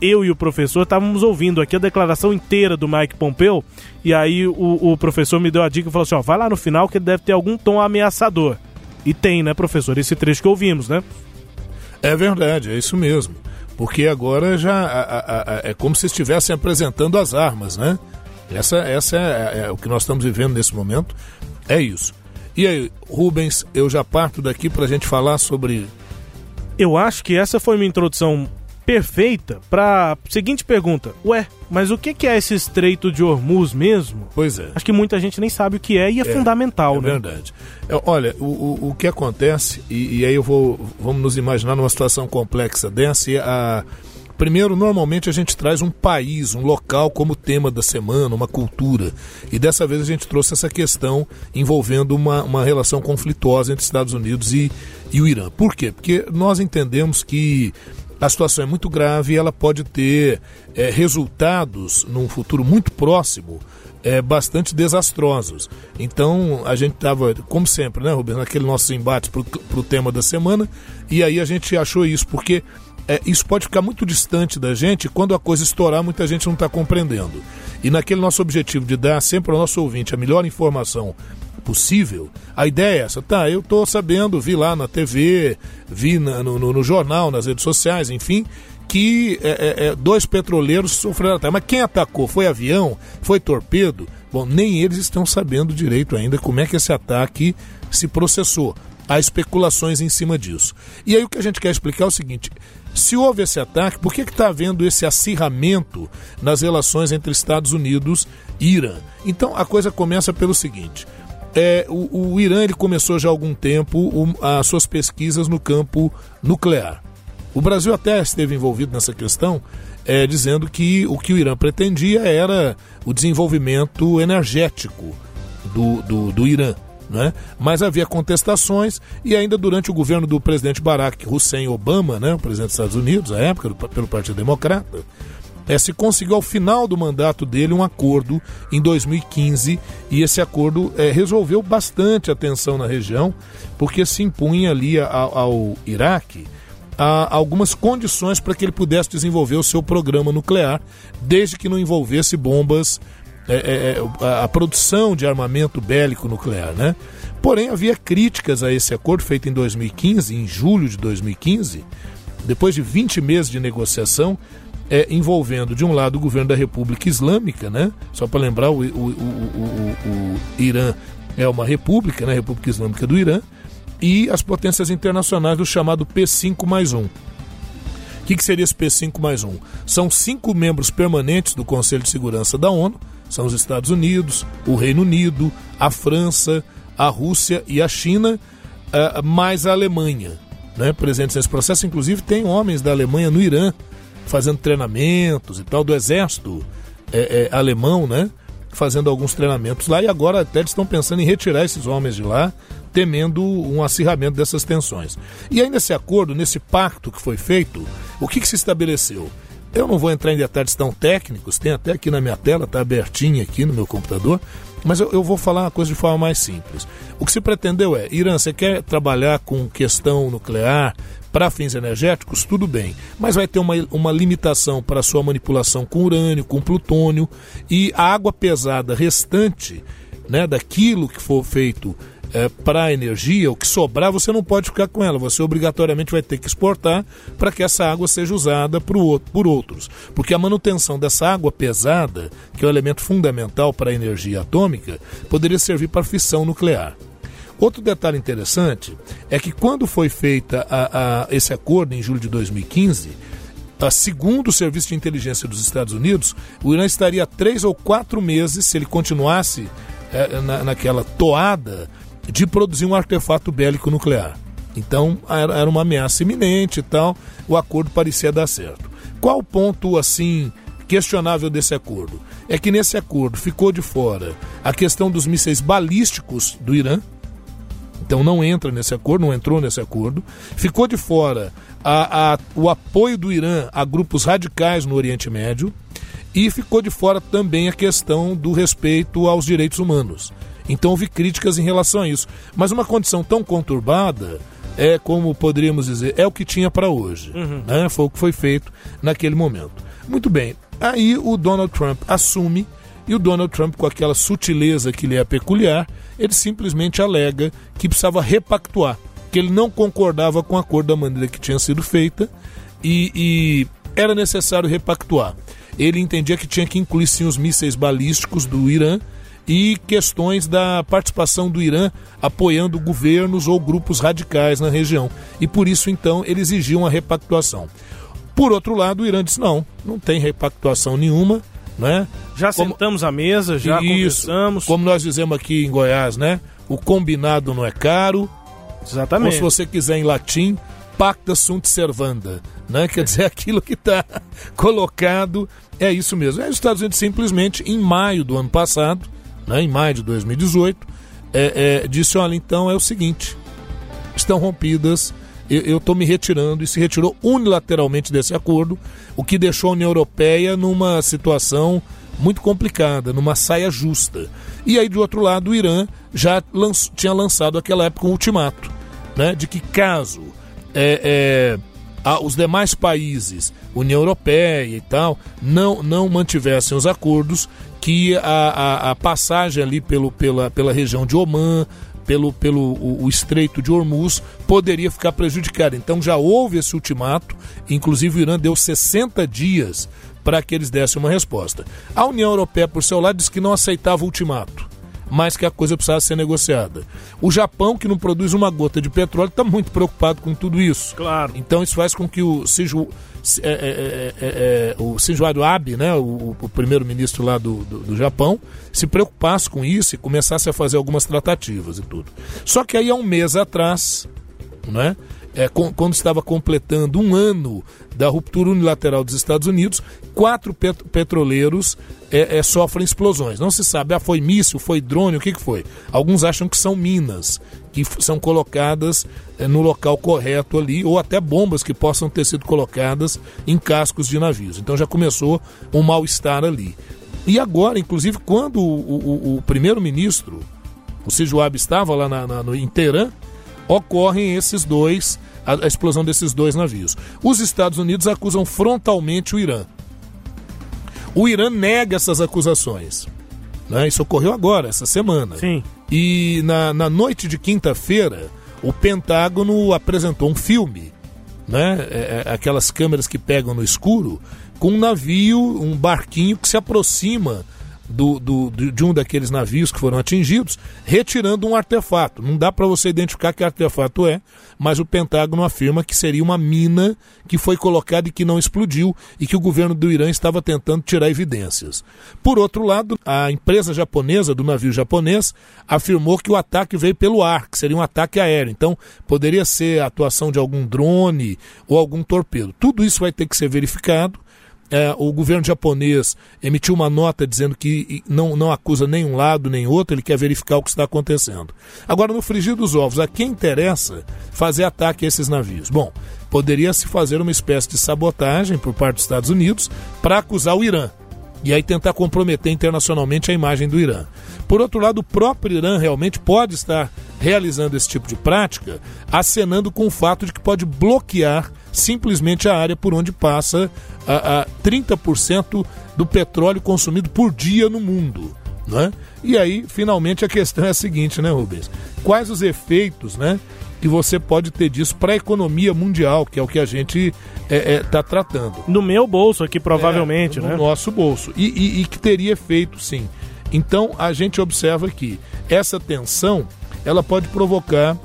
eu e o professor estávamos ouvindo aqui a declaração inteira do Mike Pompeu, e aí o, o professor me deu a dica e falou assim: ó, vai lá no final que ele deve ter algum tom ameaçador. E tem, né, professor? Esse trecho que ouvimos, né? É verdade, é isso mesmo. Porque agora já a- a- a- é como se estivessem apresentando as armas, né? Essa, essa é, é o que nós estamos vivendo nesse momento. É isso. E aí, Rubens, eu já parto daqui para a gente falar sobre. Eu acho que essa foi uma introdução perfeita para seguinte pergunta: Ué, mas o que é esse Estreito de Hormuz mesmo? Pois é. Acho que muita gente nem sabe o que é e é, fundamental, É né? verdade. É, olha, o, o, o que acontece, e, e aí eu vou. Vamos nos imaginar numa situação complexa dessa, e a. Primeiro, normalmente a gente traz um país, um local como tema da semana, uma cultura. E dessa vez a gente trouxe essa questão envolvendo uma, uma relação conflituosa entre Estados Unidos e, e o Irã. Por quê? Porque nós entendemos que a situação é muito grave e ela pode ter eh, resultados num futuro muito próximo é, bastante desastrosos. Então a gente estava, como sempre, né, Rubens, naquele nosso embate para o tema da semana, e aí a gente achou isso, porque é, isso pode ficar muito distante da gente quando a coisa estourar, muita gente não está compreendendo. E naquele nosso objetivo de dar sempre ao nosso ouvinte a melhor informação possível. A ideia é essa, tá? Eu tô sabendo, vi lá na TV, vi na, no, no, no, jornal, nas redes sociais, enfim, que é, é, é dois petroleiros sofreram ataque. Mas quem atacou? Foi avião? Foi torpedo? Bom, nem eles estão sabendo direito ainda como é que esse ataque se processou. Há especulações em cima disso. E aí o que a gente quer explicar é o seguinte: se houve esse ataque, por que está havendo esse acirramento nas relações entre Estados Unidos e Irã? Então a coisa começa pelo seguinte: é, o, o, Irã ele começou já há algum tempo o, as suas pesquisas no campo nuclear. O Brasil até esteve envolvido nessa questão, é, dizendo que o que o Irã pretendia era o desenvolvimento energético do, do, do Irã. Né? Mas havia contestações e ainda durante o governo do presidente Barack Hussein Obama, né, o presidente dos Estados Unidos, à época, pelo Partido Democrata, é, se conseguiu ao final do mandato dele um acordo em 2015 e esse acordo é, resolveu bastante a tensão na região, porque se impunha ali ao, ao Iraque algumas condições para que ele pudesse desenvolver o seu programa nuclear, desde que não envolvesse bombas, é, é, é a, a produção de armamento bélico nuclear, né? Porém, havia críticas a esse acordo feito em 2015, em julho de 2015, depois de 20 meses de negociação, é, envolvendo, de um lado, o governo da República Islâmica, né? Só para lembrar, o, o, o, o, Irã é uma república, né? República Islâmica do Irã, e as potências internacionais do chamado P5 mais 1. O que, que seria esse P5 mais 1? São cinco membros permanentes do Conselho de Segurança da ONU, são os Estados Unidos, o Reino Unido, a França, a Rússia e a China, uh, mais a Alemanha. Né? Presentes nesse processo, inclusive, tem homens da Alemanha no Irã, fazendo treinamentos e tal, do exército é, é, alemão, né? Fazendo alguns treinamentos lá e agora até eles estão pensando em retirar esses homens de lá, temendo um acirramento dessas tensões. E aí nesse acordo, nesse pacto que foi feito, o que, que se estabeleceu? Eu não vou entrar em detalhes tão técnicos, tem até aqui na minha tela, está abertinho aqui no meu computador, mas eu, eu, vou falar uma coisa de forma mais simples. O que se pretendeu é, Irã, você quer trabalhar com questão nuclear para fins energéticos? Tudo bem, mas vai ter uma, uma limitação para sua manipulação com urânio, com plutônio e a água pesada restante né, daquilo que for feito é, para energia, o que sobrar você não pode ficar com ela, você obrigatoriamente vai ter que exportar para que essa água seja usada por, outro, por outros. Porque a manutenção dessa água pesada, que é o elemento fundamental para a energia atômica, poderia servir para fissão nuclear. Outro detalhe interessante é que quando foi feita a, a, esse acordo em julho de 2015, a, segundo o Serviço de Inteligência dos Estados Unidos, o Irã estaria três ou quatro meses, se ele continuasse é, na, naquela toada de produzir um artefato bélico nuclear. Então era uma ameaça iminente e tal, o acordo parecia dar certo. Qual o ponto assim questionável desse acordo? É que nesse acordo ficou de fora a questão dos mísseis balísticos do Irã, então não entra nesse acordo, não entrou nesse acordo. Ficou de fora a, a, o apoio do Irã a grupos radicais no Oriente Médio e ficou de fora também a questão do respeito aos direitos humanos. Então houve críticas em relação a isso. Mas uma condição tão conturbada é, como poderíamos dizer, é o que tinha para hoje. Uhum. Né? Foi o que foi feito naquele momento. Muito bem. Aí o Donald Trump assume e o Donald Trump, com aquela sutileza que lhe é peculiar, ele simplesmente alega que precisava repactuar, que ele não concordava com a cor da maneira que tinha sido feita e, e era necessário repactuar. Ele entendia que tinha que incluir sim os mísseis balísticos do Irã e questões da participação do Irã apoiando governos ou grupos radicais na região. E por isso, então, ele exigia uma repactuação. Por outro lado, o Irã disse: não, não tem repactuação nenhuma. Né? Já como... sentamos à mesa, já Isso, conversamos. Como nós dizemos aqui em Goiás, né? O combinado não é caro. Exatamente. Ou se você quiser em latim, pacta sunt servanda, né? Quer dizer, aquilo que está colocado é isso mesmo. Aí os Estados Unidos simplesmente, em maio do ano passado, né, em maio de 2018, é, é, disse: olha, então é o seguinte, estão rompidas eu estou me retirando e se retirou unilateralmente desse acordo, o que deixou a União Europeia numa situação muito complicada, numa saia justa. E aí, do outro lado, o Irã já tinha lançado aquela época um ultimato, né, de que caso é, é, a, os demais países, União Europeia e tal, não, não mantivessem os acordos, que a, a, a passagem ali pelo, pela, pela região de Oman, pelo, pelo o, o, Estreito de Hormuz poderia ficar prejudicada. Então já houve esse ultimato, inclusive o Irã deu 60 dias para que eles dessem uma resposta. A União Europeia, por seu lado, disse que não aceitava o ultimato mas que a coisa precisava ser negociada. O Japão, que não produz uma gota de petróleo, está muito preocupado com tudo isso. Claro. Então isso faz com que o Shinzo, é, é, é, o Shinzo Abe, né, o, o primeiro-ministro lá do, do, do, Japão, se preocupasse com isso e começasse a fazer algumas tratativas e tudo. Só que aí há um mês atrás, né, é, com, quando estava completando um ano da ruptura unilateral dos Estados Unidos, quatro pet petroleiros é, é, sofrem explosões. Não se sabe, ah, foi míssil, foi drone, o que, que foi? Alguns acham que são minas, que são colocadas é, no local correto ali, ou até bombas que possam ter sido colocadas em cascos de navios. Então já começou um mal-estar ali. E agora, inclusive, quando o, o, o primeiro-ministro, o Sijuab, estava lá na, na, no, em Teherã, ocorrem esses dois, a, a explosão desses dois navios. Os Estados Unidos acusam frontalmente o Irã. O Irã nega essas acusações. Né? Isso ocorreu agora, essa semana. Sim. E na, na noite de quinta-feira, o Pentágono apresentou um filme, né? É, é, aquelas câmeras que pegam no escuro, com um navio, um barquinho que se aproxima do, do, de um daqueles navios que foram atingidos, retirando um artefato. Não dá para você identificar que artefato é, mas o Pentágono afirma que seria uma mina que foi colocada e que não explodiu e que o governo do Irã estava tentando tirar evidências. Por outro lado, a empresa japonesa do navio japonês afirmou que o ataque veio pelo ar, que seria um ataque aéreo. Então, poderia ser a atuação de algum drone ou algum torpedo. Tudo isso vai ter que ser verificado é, o governo japonês emitiu uma nota dizendo que não, não acusa nenhum lado nem outro, ele quer verificar o que está acontecendo. Agora, no frigir dos ovos, a quem interessa fazer ataque a esses navios? Bom, poderia se fazer uma espécie de sabotagem por parte dos Estados Unidos para acusar o Irã e aí tentar comprometer internacionalmente a imagem do Irã. Por outro lado, o próprio Irã realmente pode estar realizando esse tipo de prática, acenando com o fato de que pode bloquear simplesmente a área por onde passa a, a 30% do petróleo consumido por dia no mundo. Né? E aí, finalmente, a questão é a seguinte, né, Rubens? Quais os efeitos né, que você pode ter disso para a economia mundial, que é o que a gente está é, é, tá tratando? No meu bolso aqui, provavelmente, é, no né? No nosso bolso. E, e, e que teria efeito, sim. Então a gente observa que essa tensão ela pode provocar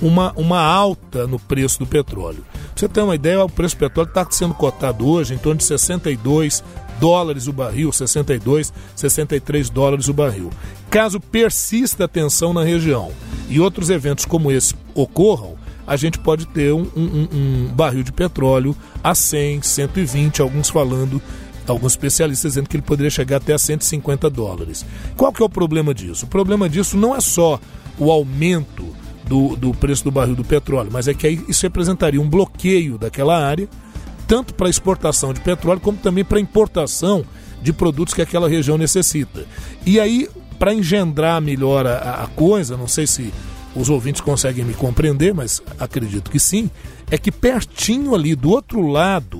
uma, uma alta no preço do petróleo. Pra você ter uma ideia, o preço do petróleo está sendo cotado hoje em torno de 62 dólares o barril, 62, 63 dólares o barril. Caso persista a tensão na região e outros eventos como esse ocorram, a gente pode ter um, um, um barril de petróleo a 100, 120, alguns falando alguns especialistas dizendo que ele poderia chegar até a 150 dólares. Qual que é o problema disso? O problema disso não é só o aumento do, do preço do barril do petróleo, mas é que isso representaria um bloqueio daquela área, tanto para exportação de petróleo como também para importação de produtos que aquela região necessita. E aí, para engendrar melhor a, a coisa, não sei se os ouvintes conseguem me compreender, mas acredito que sim, é que pertinho ali do outro lado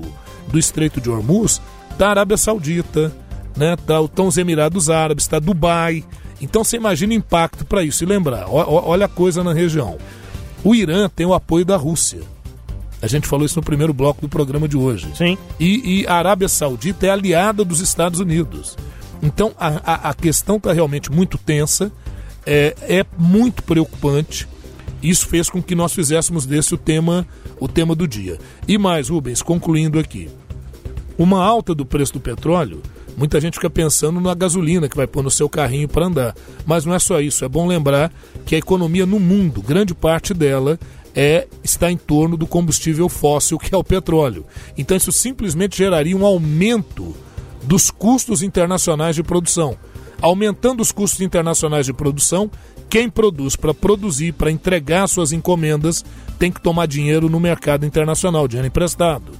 do Estreito de Hormuz da Arábia Saudita, né? Tá, estão os Emirados Árabes, está Dubai. Então você imagina o impacto para isso. E lembrar, olha a coisa na região. O Irã tem o apoio da Rússia. A gente falou isso no primeiro bloco do programa de hoje. Sim. E, e a Arábia Saudita é aliada dos Estados Unidos. Então a, a, a questão está realmente muito tensa, é, é muito preocupante. Isso fez com que nós fizéssemos desse o tema, o tema do dia. E mais, Rubens, concluindo aqui. Uma alta do preço do petróleo, muita gente fica pensando na gasolina que vai pôr no seu carrinho para andar. Mas não é só isso, é bom lembrar que a economia no mundo, grande parte dela, é está em torno do combustível fóssil, que é o petróleo. Então isso simplesmente geraria um aumento dos custos internacionais de produção. Aumentando os custos internacionais de produção, quem produz para produzir, para entregar suas encomendas, tem que tomar dinheiro no mercado internacional, dinheiro emprestado.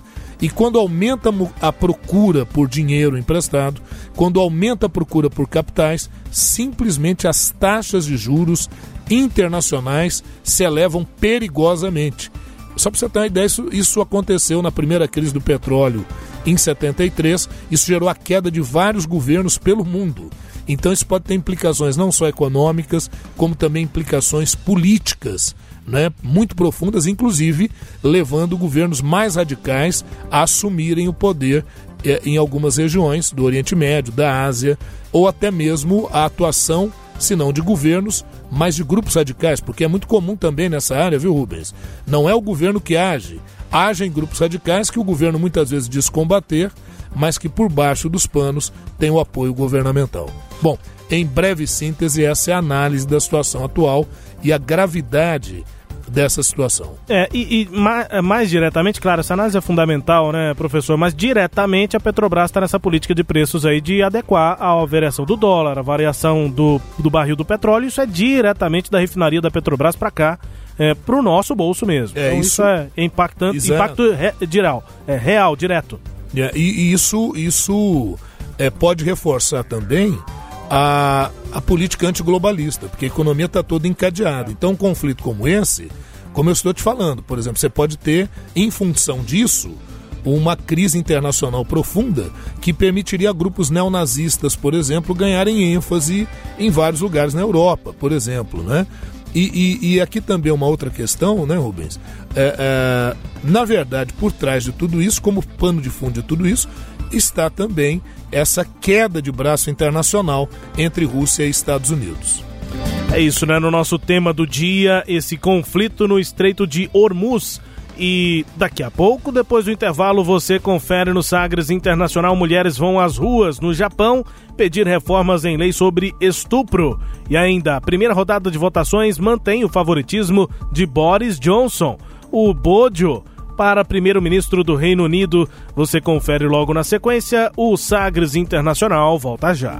E quando aumenta a procura por dinheiro emprestado, quando aumenta a procura por capitais, simplesmente as taxas de juros internacionais se elevam perigosamente. Só para você ter uma ideia, isso, isso aconteceu na primeira crise do petróleo em 73. Isso gerou a queda de vários governos pelo mundo. Então isso pode ter implicações não só econômicas, como também implicações políticas, né, muito profundas, inclusive levando governos mais radicais a assumirem o poder em algumas regiões do Oriente Médio, da Ásia, ou até mesmo a atuação, se não de governos, mas de grupos radicais, porque é muito comum também nessa área, viu, Rubens? Não é o governo que age, agem grupos radicais que o governo muitas vezes diz combater, mas que por baixo dos panos tem o apoio governamental. Bom, em breve síntese, essa é a análise da situação atual e a gravidade dessa situação. É, e, e mais, mais, diretamente, claro, essa análise é fundamental, né, professor? Mas diretamente a Petrobras está nessa política de preços aí de adequar a variação do dólar, a variação do, do barril do petróleo. Isso é diretamente da refinaria da Petrobras para cá. É, para o nosso bolso mesmo. É, então, isso, isso é impactante, isso impacto é... Re, é real, direto. É, e, e, isso, isso é, pode reforçar também a, a política antiglobalista, porque a economia está toda encadeada. Então, um conflito como esse, como eu estou te falando, por exemplo, você pode ter, em função disso, uma crise internacional profunda que permitiria a grupos neonazistas, por exemplo, ganharem ênfase em vários lugares na Europa, por exemplo, né? E, e, e aqui também uma outra questão, né, Rubens? É, é, na verdade, por trás de tudo isso, como pano de fundo de tudo isso, está também essa queda de braço internacional entre Rússia e Estados Unidos. É isso, né? No nosso tema do dia, esse conflito no Estreito de Hormuz. E daqui a pouco, depois do intervalo, você confere no Sagres Internacional Mulheres vão às ruas no Japão pedir reformas em lei sobre estupro. E ainda, a primeira rodada de votações mantém o favoritismo de Boris Johnson. O Bojo para primeiro-ministro do Reino Unido. Você confere logo na sequência. O Sagres Internacional volta já.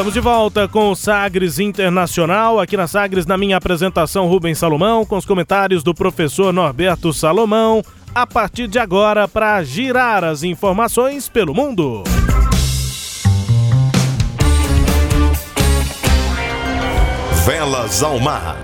Estamos de volta com o Sagres Internacional, aqui na Sagres, na minha apresentação, Rubens Salomão, com os comentários do professor Norberto Salomão, a partir de agora, para girar as informações pelo mundo. Velas ao mar.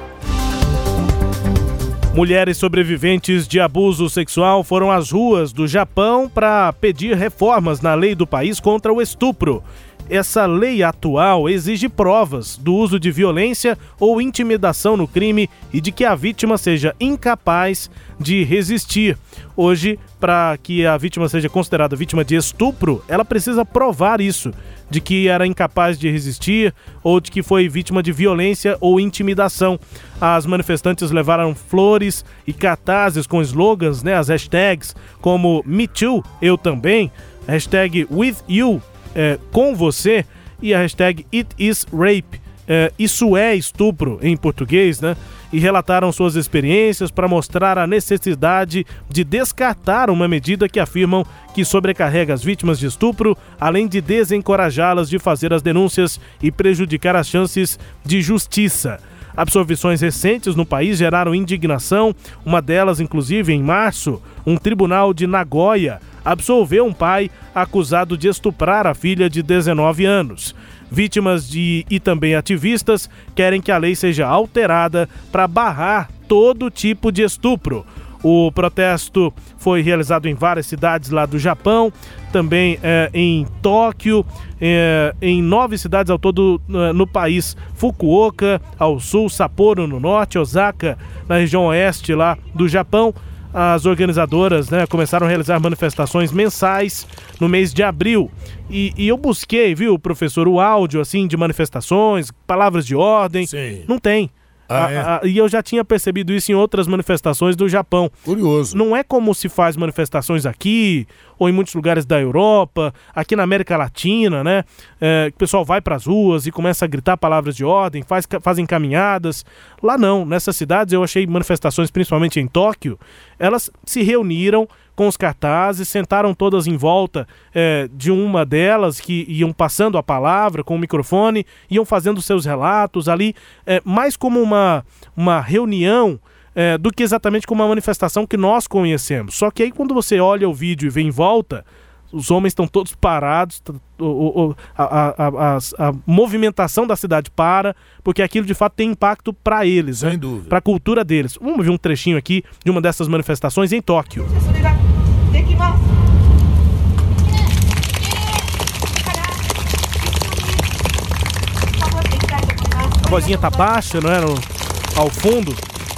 Mulheres sobreviventes de abuso sexual foram às ruas do Japão para pedir reformas na lei do país contra o estupro essa lei atual exige provas do uso de violência ou intimidação no crime e de que a vítima seja incapaz de resistir. Hoje, para que a vítima seja considerada vítima de estupro, ela precisa provar isso, de que era incapaz de resistir ou de que foi vítima de violência ou intimidação. As manifestantes levaram flores e cartazes com slogans, né, as hashtags como Me Too, eu também, hashtag With You, é, com você e a hashtag It is Rape. É, isso é estupro em português, né? E relataram suas experiências para mostrar a necessidade de descartar uma medida que afirmam que sobrecarrega as vítimas de estupro, além de desencorajá-las de fazer as denúncias e prejudicar as chances de justiça. Absolvições recentes no país geraram indignação, uma delas, inclusive, em março, um tribunal de Nagoya absolveu um pai acusado de estuprar a filha de 19 anos. Vítimas de e também ativistas querem que a lei seja alterada para barrar todo tipo de estupro. O protesto foi realizado em várias cidades lá do Japão, também é, em Tóquio, é, em nove cidades ao todo no, no país: Fukuoka ao sul, Sapporo no norte, Osaka na região oeste lá do Japão as organizadoras né, começaram a realizar manifestações mensais no mês de abril. E, e, eu busquei, viu, professor, o áudio assim de manifestações, palavras de ordem. Sim. Não tem. Ah, A- é? a- e eu já tinha percebido isso em outras manifestações do Japão. Curioso. Não é como se faz manifestações aqui, ou em muitos lugares da Europa, aqui na América Latina, né? É, o pessoal vai para as ruas e começa a gritar palavras de ordem, faz, fazem caminhadas. Lá não, nessas cidades eu achei manifestações, principalmente em Tóquio, elas se reuniram com os cartazes, sentaram todas em volta é, de uma delas, que iam passando a palavra com o microfone, iam fazendo seus relatos ali, é, mais como uma, uma reunião é, do que exatamente como uma manifestação que nós conhecemos. Só que aí quando você olha o vídeo e vem em volta, os homens estão todos parados, a, a, a, a, movimentação da cidade para, porque aquilo de fato tem impacto para eles, Sem né? dúvida. para a cultura deles. Vamos ver um trechinho aqui de uma dessas manifestações em Tóquio. A vozinha tá baixa, não é? No, ao fundo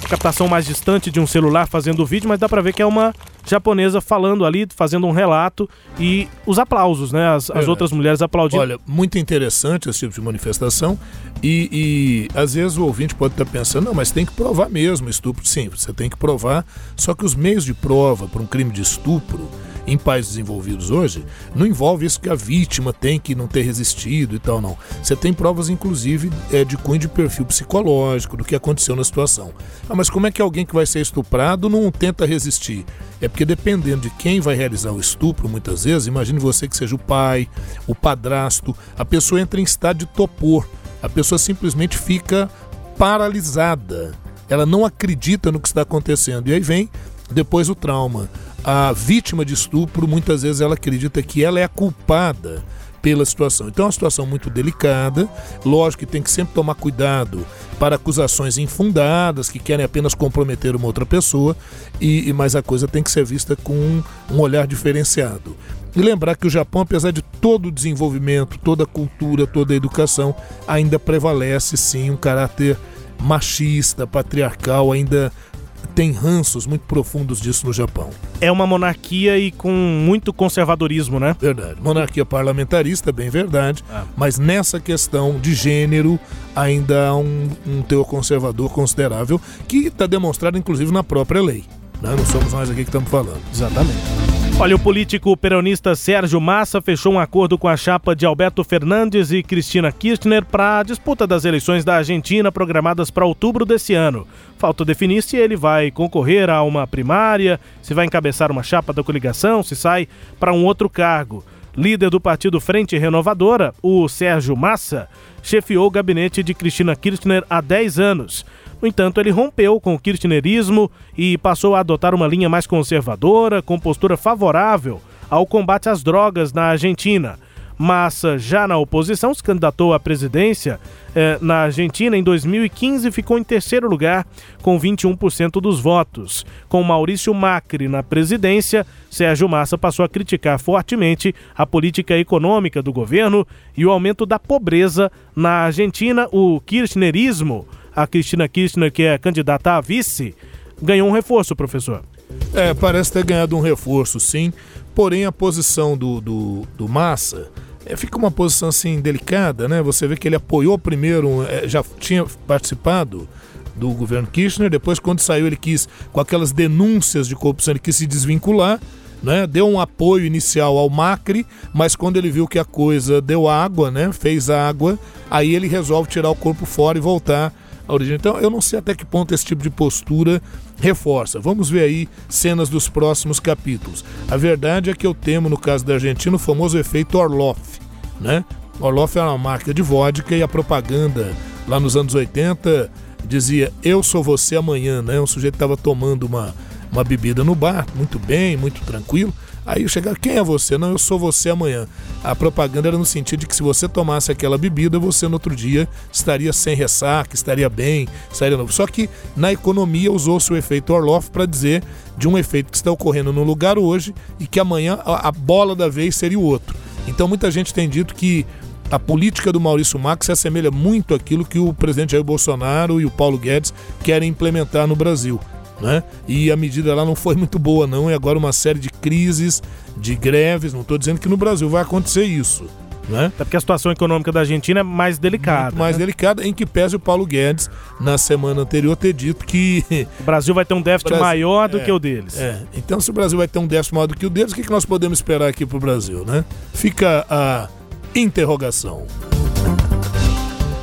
captação mais distante de um celular fazendo o vídeo, mas dá pra ver que é uma japonesa falando ali, fazendo um relato e os aplausos, né? As, as Verdade. outras mulheres aplaudindo. Olha, muito interessante esse tipo de manifestação e, e, às vezes o ouvinte pode estar pensando, não, mas tem que provar mesmo estupro. Sim, você tem que provar, só que os meios de prova para um crime de estupro em países desenvolvidos hoje não envolve isso que a vítima tem que não ter resistido e tal, não. Você tem provas, inclusive, é, de cunho de perfil psicológico, do que aconteceu na situação. Ah, mas como é que alguém que vai ser estuprado não tenta resistir? É porque dependendo de quem vai realizar o estupro, muitas vezes, imagine você que seja o pai, o padrasto, a pessoa entra em estado de topor. A pessoa simplesmente fica paralisada. Ela não acredita no que está acontecendo. E aí vem depois o trauma. A vítima de estupro, muitas vezes, ela acredita que ela é a culpada pela situação. Então é uma situação muito delicada. Lógico que tem que sempre tomar cuidado para acusações infundadas que querem apenas comprometer uma outra pessoa, e, e- mas a coisa tem que ser vista com um, um olhar diferenciado. E lembrar que o Japão, apesar de todo o desenvolvimento, toda a cultura, toda a educação, ainda prevalece sim um caráter machista, patriarcal, ainda tem ranços muito profundos disso no Japão. É uma monarquia e com muito conservadorismo, né? Verdade. Monarquia parlamentarista, bem verdade. Mas nessa questão de gênero, ainda há um, um teor conservador considerável, que está demonstrado inclusive na própria lei. né? Não somos nós aqui que estamos falando. Exatamente. Olha, o político peronista Sérgio Massa fechou um acordo com a chapa de Alberto Fernandes e Cristina Kirchner para a disputa das eleições da Argentina programadas para outubro desse ano. Falta definir se ele vai concorrer a uma primária, se vai encabeçar uma chapa da coligação, se sai para um outro cargo. Líder do partido Frente Renovadora, o Sérgio Massa, chefiou o gabinete de Cristina Kirchner há 10 anos. No entanto, ele rompeu com o kirchnerismo e passou a adotar uma linha mais conservadora, com postura favorável ao combate às drogas na Argentina. Massa, já na oposição, se candidatou à presidência eh, na Argentina em 2015 e ficou em terceiro lugar com 21% dos votos. Com Maurício Macri na presidência, Sérgio Massa passou a criticar fortemente a política econômica do governo e o aumento da pobreza na Argentina. O kirchnerismo, a Cristina Kirchner, que é candidata a vice, ganhou um reforço, professor. É, parece ter ganhado um reforço, sim. Porém, a posição do, do, do Massa é, fica uma posição assim delicada, né? Você vê que ele apoiou primeiro, é, já tinha participado do governo Kirchner, depois, quando saiu, ele quis, com aquelas denúncias de corrupção, ele quis se desvincular. Né? Deu um apoio inicial ao Macri, mas quando ele viu que a coisa deu água, né? Fez água, aí ele resolve tirar o corpo fora e voltar à origem. Então, eu não sei até que ponto esse tipo de postura reforça. Vamos ver aí cenas dos próximos capítulos. A verdade é que eu temo, no caso da Argentina, o famoso efeito Orloff, né? Orloff era uma marca de vodka e a propaganda lá nos anos 80 dizia eu sou você amanhã, né? Um sujeito estava tomando uma uma bebida no bar, muito bem, muito tranquilo. Aí eu chegava, quem é você? Não, eu sou você amanhã. A propaganda era no sentido de que se você tomasse aquela bebida, você no outro dia estaria sem ressaca, estaria bem, estaria novo. Só que na economia usou-se o efeito Orloff para dizer de um efeito que está ocorrendo no lugar hoje e que amanhã a, a bola da vez seria o outro. Então muita gente tem dito que a política do Maurício Max se assemelha muito àquilo que o presidente Jair Bolsonaro e o Paulo Guedes querem implementar no Brasil né? E a medida lá não foi muito boa, não. E agora uma série de crises, de greves. Não estou dizendo que no Brasil vai acontecer isso. Né? Até porque a situação econômica da Argentina é mais delicada. Muito mais né? delicada, em que pese o Paulo Guedes, na semana anterior, ter dito que. O Brasil vai ter um déficit Brasil, maior do é, que o deles. É. Então, se o Brasil vai ter um déficit maior do que o deles, o que, que nós podemos esperar aqui para o Brasil? Né? Fica a interrogação.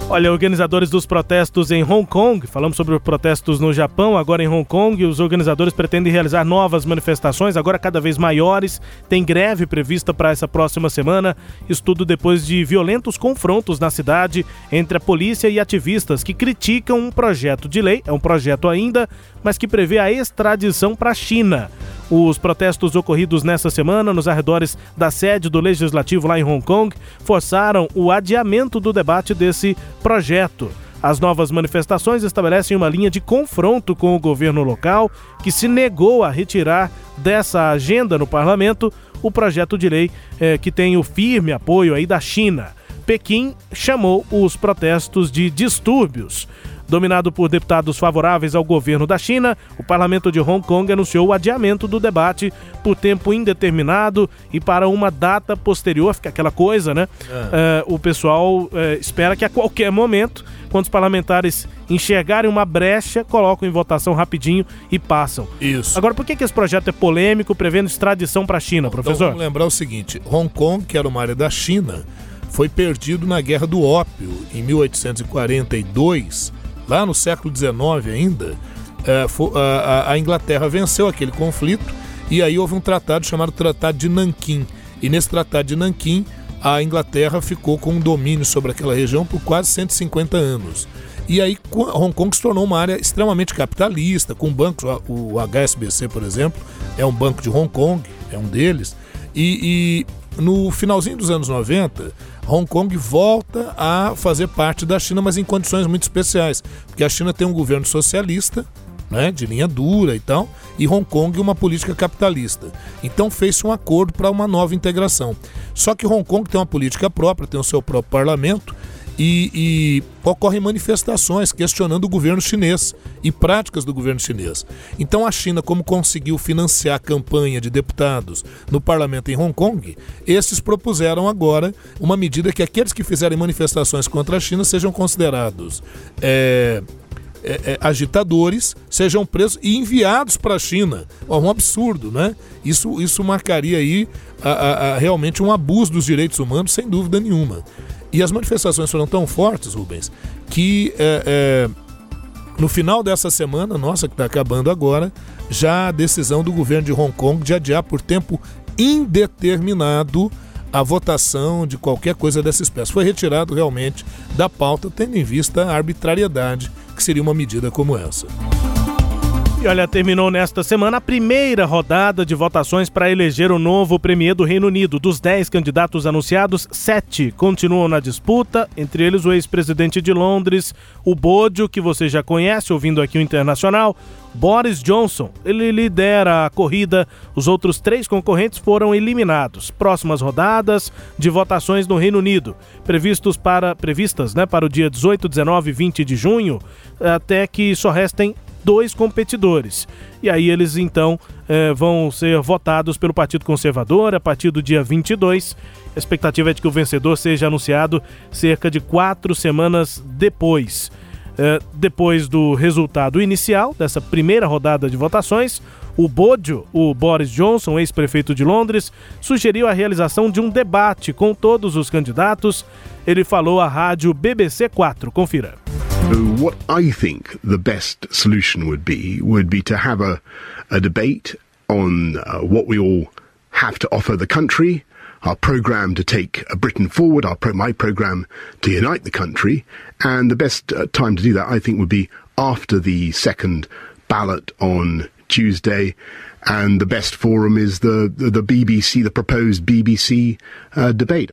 Olha, organizadores dos protestos em Hong Kong, falamos sobre os protestos no Japão, agora em Hong Kong, os organizadores pretendem realizar novas manifestações, agora cada vez maiores. Tem greve prevista para essa próxima semana, estudo depois de violentos confrontos na cidade entre a polícia e ativistas que criticam um projeto de lei, é um projeto ainda, mas que prevê a extradição para a China. Os protestos ocorridos nessa semana nos arredores da sede do Legislativo lá em Hong Kong forçaram o adiamento do debate desse projeto. As novas manifestações estabelecem uma linha de confronto com o governo local, que se negou a retirar dessa agenda no parlamento o projeto de lei eh, que tem o firme apoio aí da China. Pequim chamou os protestos de distúrbios. Dominado por deputados favoráveis ao governo da China, o parlamento de Hong Kong anunciou o adiamento do debate por tempo indeterminado e para uma data posterior. Fica aquela coisa, né? É. Uh, o pessoal uh, espera que a qualquer momento, quando os parlamentares enxergarem uma brecha, colocam em votação rapidinho e passam. Isso. Agora, por que, que esse projeto é polêmico, prevendo extradição para a China, então, professor? Então, vamos lembrar o seguinte: Hong Kong, que era uma área da China, foi perdido na Guerra do Ópio em 1842 lá no século XIX ainda, é, a Inglaterra venceu aquele conflito e aí houve um tratado chamado Tratado de Nanquim. E nesse Tratado de Nanquim, a Inglaterra ficou com um domínio sobre aquela região por quase 150 anos. E aí Hong Kong se tornou uma área extremamente capitalista, com bancos, o HSBC, por exemplo, é um banco de Hong Kong, é um deles. E, e no finalzinho dos anos 90, Hong Kong volta a fazer parte da China, mas em condições muito especiais, porque a China tem um governo socialista, né, de linha dura e tal, e Hong Kong uma política capitalista. Então fez-se um acordo para uma nova integração. Só que Hong Kong tem uma política própria, tem o seu próprio parlamento, e, e, ocorrem manifestações questionando o governo chinês e práticas do governo chinês. Então a China, como conseguiu financiar a campanha de deputados no parlamento em Hong Kong, esses propuseram agora uma medida que aqueles que fizerem manifestações contra a China sejam considerados é, é, é, agitadores sejam presos e enviados para a China. É um absurdo, né? Isso, isso marcaria aí a, a, a, realmente um abuso dos direitos humanos, sem dúvida nenhuma. E as manifestações foram tão fortes, Rubens, que é, é, no final dessa semana, nossa, que está acabando agora, já a decisão do governo de Hong Kong de adiar por tempo indeterminado a votação de qualquer coisa dessa espécie. Foi retirado realmente da pauta, tendo em vista a arbitrariedade que seria uma medida como essa. E olha, terminou nesta semana a primeira rodada de votações para eleger o novo premier do Reino Unido. Dos 10 candidatos anunciados, sete continuam na disputa, entre eles o ex-presidente de Londres, o Bodio, que você já conhece, ouvindo aqui o Internacional, Boris Johnson. Ele lidera a corrida, os outros três concorrentes foram eliminados. Próximas rodadas de votações no Reino Unido, previstos para, previstas né, para o dia 18, 19 e 20 de junho, até que só restem dois competidores. E aí eles então eh, vão ser votados pelo Partido Conservador a partir do dia 22. A expectativa é de que o vencedor seja anunciado cerca de quatro semanas depois. Eh, depois do resultado inicial dessa primeira rodada de votações, o Bodio, o Boris Johnson, ex-prefeito de Londres, sugeriu a realização de um debate com todos os candidatos. Ele falou à rádio BBC 4. Confira. What I think the best solution would be would be to have a, a debate on uh, what we all have to offer the country, our program to take Britain forward, our pro- my program to unite the country, and the best uh, time to do that, I think, would be after the second ballot on Tuesday, and the best forum is the the, the BBC, the proposed BBC uh, debate.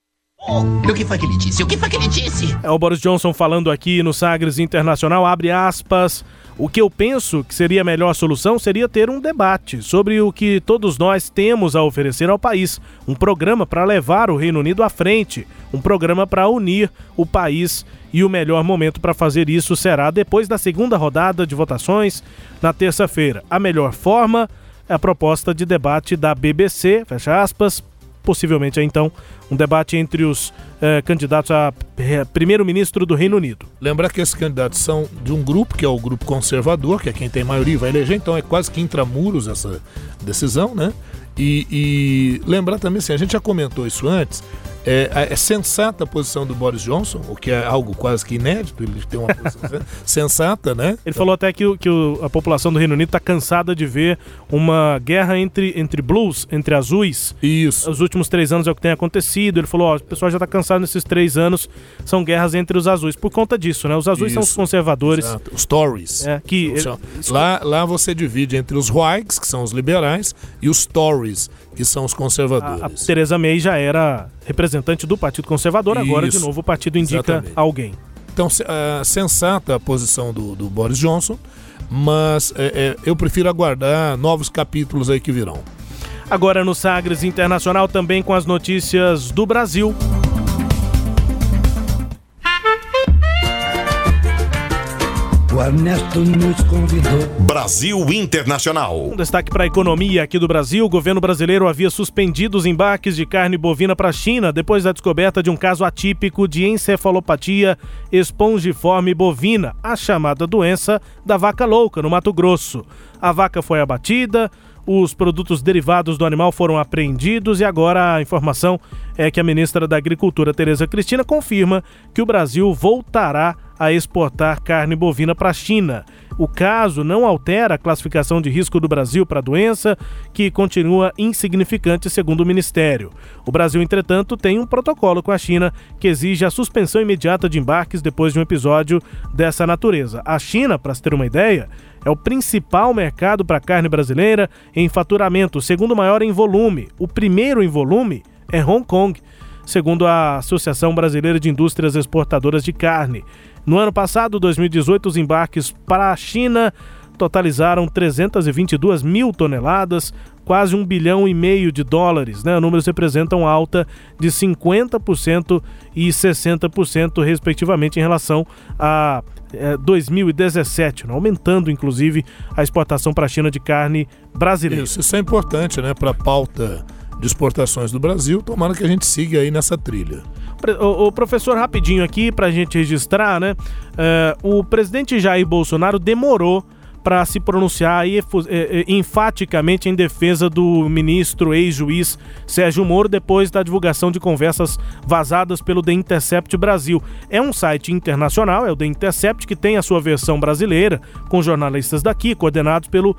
O que foi que ele disse? O que foi que ele disse? É o Boris Johnson falando aqui no Sagres Internacional, abre aspas. O que eu penso que seria a melhor solução seria ter um debate sobre o que todos nós temos a oferecer ao país. Um programa para levar o Reino Unido à frente, um programa para unir o país e o melhor momento para fazer isso será depois da segunda rodada de votações na terça-feira. A melhor forma é a proposta de debate da BBC, fecha aspas, possivelmente então um debate entre os eh, candidatos a eh, primeiro-ministro do Reino Unido. Lembrar que esses candidatos são de um grupo, que é o grupo conservador, que é quem tem maioria e vai eleger, então é quase que intramuros essa decisão, né? E, e lembrar também, assim, a gente já comentou isso antes, é, é, sensata a posição do Boris Johnson, o que é algo quase que inédito, ele tem uma posição sensata, né? Ele então... falou até que, que o, a população do Reino Unido está cansada de ver uma guerra entre, entre blues, entre azuis. Isso. Os últimos três anos é o que tem acontecido. Ele falou: ó, o pessoal já está cansado nesses três anos, são guerras entre os azuis. Por conta disso, né? Os azuis Isso. são os conservadores. Exato. Os Tories. É, que, lá, lá você divide entre os Whigs, que são os liberais, e os Tories, que são os conservadores. A, a Theresa May já era representante do Partido Conservador, Isso, agora de novo o partido indica exatamente. alguém. Então, uh, sensata a posição do, do Boris Johnson, mas é, é, eu prefiro aguardar novos capítulos aí que virão. Agora no Sagres Internacional, também com as notícias do Brasil. O Ernesto nos convidou. Brasil Internacional. Um destaque para a economia aqui do Brasil. O governo brasileiro havia suspendido os embarques de carne bovina para a China depois da descoberta de um caso atípico de encefalopatia espongiforme bovina, a chamada doença da vaca louca, no Mato Grosso. A vaca foi abatida, os produtos derivados do animal foram apreendidos e agora a informação é que a ministra da Agricultura, Tereza Cristina, confirma que o Brasil voltará a exportar carne bovina para a China. O caso não altera a classificação de risco do Brasil para a doença, que continua insignificante, segundo o Ministério. O Brasil, entretanto, tem um protocolo com a China que exige a suspensão imediata de embarques depois de um episódio dessa natureza. A China, para se ter uma ideia, é o principal mercado para carne brasileira em faturamento, o segundo maior em volume. O primeiro em volume é Hong Kong, segundo a Associação Brasileira de Indústrias Exportadoras de Carne. No ano passado, 2018, os embarques para a China totalizaram 322 mil toneladas, quase um bilhão e meio de dólares. Né? Números representam alta de 50% e 60%, respectivamente, em relação a é, 2017, né? aumentando inclusive a exportação para a China de carne brasileira. Isso, isso é importante né? para a pauta de exportações do Brasil. Tomara que a gente siga aí nessa trilha. O, o professor, rapidinho aqui para a gente registrar, né? É, o presidente Jair Bolsonaro demorou para se pronunciar é, é, enfaticamente em defesa do ministro ex-juiz Sérgio Moro depois da divulgação de conversas vazadas pelo The Intercept Brasil. É um site internacional, é o The Intercept, que tem a sua versão brasileira, com jornalistas daqui, coordenados pelo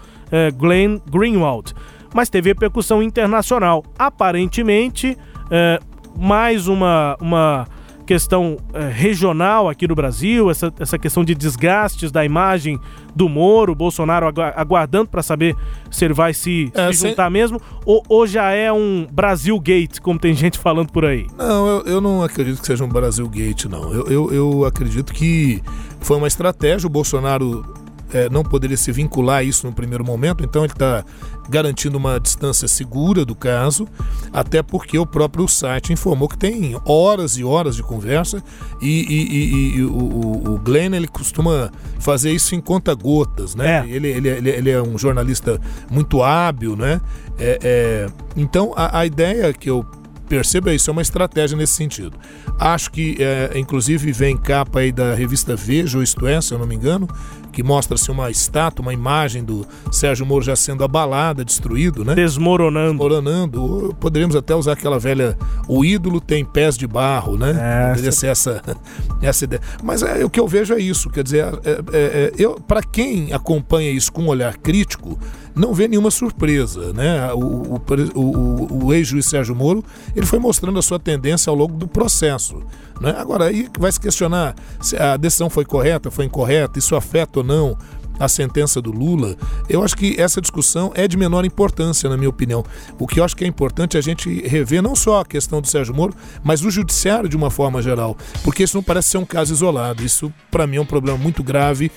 Glenn Greenwald. Mas teve repercussão internacional. Aparentemente, é, mais uma, uma questão é, regional aqui no Brasil, essa, essa questão de desgastes da imagem do Moro, Bolsonaro aguardando para saber se ele vai se, é, se juntar sem... mesmo, ou, ou, já é um Brasil Gate, como tem gente falando por aí? Não, eu, eu não acredito que seja um Brasil Gate, não. Eu, eu, eu acredito que foi uma estratégia, o Bolsonaro é, não poderia se vincular a isso no primeiro momento, então ele está garantindo uma distância segura do caso, até porque o próprio site informou que tem horas e horas de conversa e, e, e, e o, o, Glenn ele costuma fazer isso em conta-gotas, né? É. Ele, ele, ele, ele, é um jornalista muito hábil, né? É, é, então a, a ideia que eu perceba isso, é uma estratégia nesse sentido. Acho que, é, inclusive, vem capa aí da revista Veja, ou isto é, se eu não me engano, que mostra-se uma estátua, uma imagem do Sérgio Moro já sendo abalada, destruído, né? Desmoronando. Desmoronando. Poderíamos até usar aquela velha. O ídolo tem pés de barro, né? É, Poderia ser essa, essa ideia. Mas é, o que eu vejo é isso. Quer dizer, é, é, é eu para quem acompanha isso com um olhar crítico, não vê nenhuma surpresa, né? O, o, o, o ex-juiz Sérgio Moro ele foi mostrando a sua tendência ao longo do processo. Né? Agora, aí vai se questionar se a decisão foi correta, foi incorreta, isso afeta ou não a sentença do Lula, eu acho que essa discussão é de menor importância, na minha opinião. O que eu acho que é importante é a gente rever não só a questão do Sérgio Moro, mas o judiciário de uma forma geral, porque isso não parece ser um caso isolado. Isso, para mim, é um problema muito grave.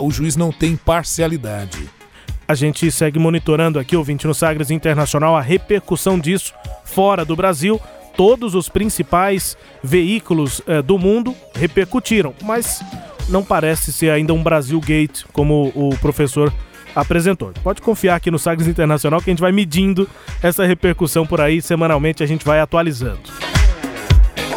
O juiz não tem parcialidade. A gente segue monitorando aqui, ouvinte no Sagres Internacional, a repercussão disso fora do Brasil. Todos os principais veículos eh, do mundo repercutiram, mas não parece ser ainda um Brasil Gate, como o professor apresentou. Pode confiar aqui no Sagres Internacional que a gente vai medindo essa repercussão por aí, semanalmente a gente vai atualizando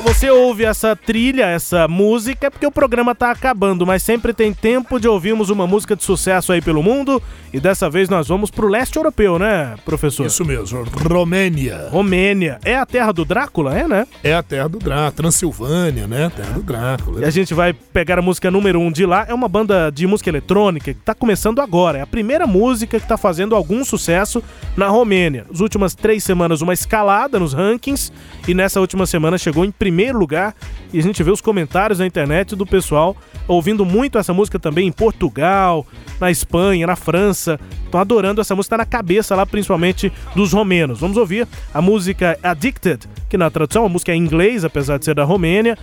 você ouve essa trilha, essa música, é porque o programa tá acabando, mas sempre tem tempo de ouvirmos uma música de sucesso aí pelo mundo. E dessa vez nós vamos pro leste europeu, né, professor? Isso mesmo, Romênia. Romênia. É a terra do Drácula, é, né? É a terra do Drácula, Transilvânia, né? Terra do Drácula. E a gente vai pegar a música número um de lá. É uma banda de música eletrônica que tá começando agora. É a primeira música que tá fazendo algum sucesso na Romênia. As últimas três semanas, uma escalada nos rankings. E nessa última semana chegou em primeiro primeiro lugar e a gente vê os comentários na internet do pessoal ouvindo muito essa música também em Portugal, na Espanha, na França. Estão adorando essa música, tá na cabeça lá, principalmente dos romenos. Vamos ouvir a música Addicted, que na tradução a música é em inglês, apesar de ser da Romênia.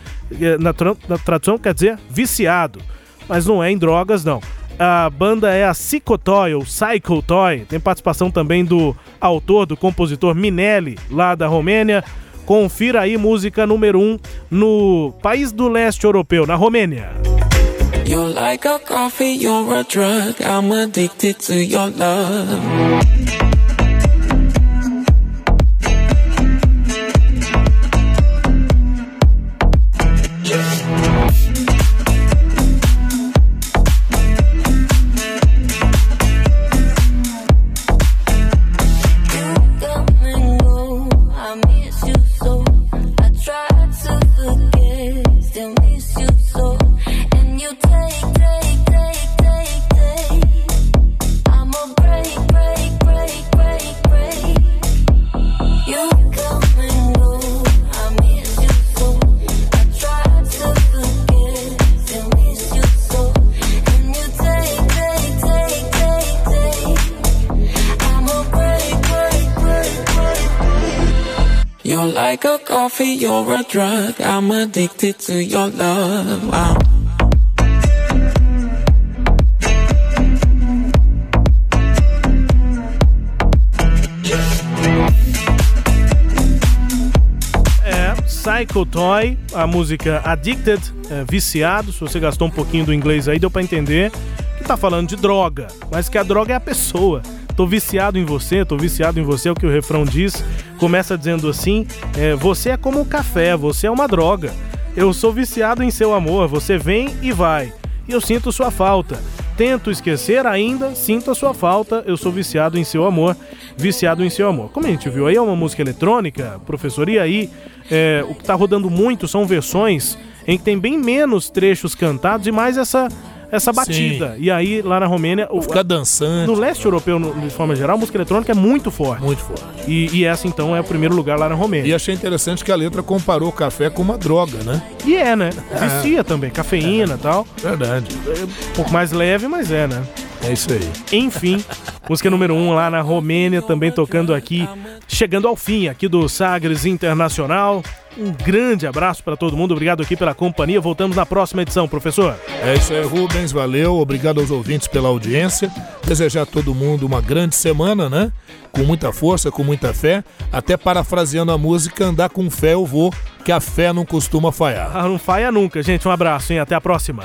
Na, tra na tradução quer dizer viciado, mas não é em drogas, não. A banda é a Psychotoy, ou Psycho Toy. Tem participação também do autor, do compositor Minelli, lá da Romênia. Confira aí música número 1 um no país do leste europeu, na Romênia. You're like a coffee, you're a drug. I'm addicted to your love. Like a coffee, you're a drug. I'm addicted to your love. Wow. É, Psycho Toy, a música Addicted, é, viciado. Se você gastou um pouquinho do inglês aí, deu para entender que tá falando de droga, mas que a droga é a pessoa. Tô viciado em você, tô viciado em você, é o que o refrão diz. Começa dizendo assim: é, Você é como um café, você é uma droga. Eu sou viciado em seu amor, você vem e vai. Eu sinto sua falta. Tento esquecer ainda, sinto a sua falta. Eu sou viciado em seu amor, viciado em seu amor. Como a gente viu aí, é uma música eletrônica, professor. E aí, é, o que tá rodando muito são versões em que tem bem menos trechos cantados e mais essa essa batida. Sim. E aí, lá na Romênia. Ficar dançando. No leste europeu, no, de forma geral, a música eletrônica é muito forte. Muito forte. E, e, essa, então, é o primeiro lugar lá na Romênia. E achei interessante que a letra comparou o café com uma droga, né? E é, né? É. Vicia também, cafeína e é. tal. Verdade. É um pouco mais leve, mas é, né? É isso aí. Enfim, música número 1 um lá na Romênia, também tocando aqui, chegando ao fim aqui do Sagres Internacional. Um grande abraço para todo mundo, obrigado aqui pela companhia. Voltamos na próxima edição, professor. É isso aí, Rubens, valeu. Obrigado aos ouvintes pela audiência. Desejar a todo mundo uma grande semana, né? Com muita força, com muita fé. Até parafraseando a música, andar com fé eu vou, que a fé não costuma falhar. Ah, não falha nunca, gente. Um abraço, hein? Até a próxima.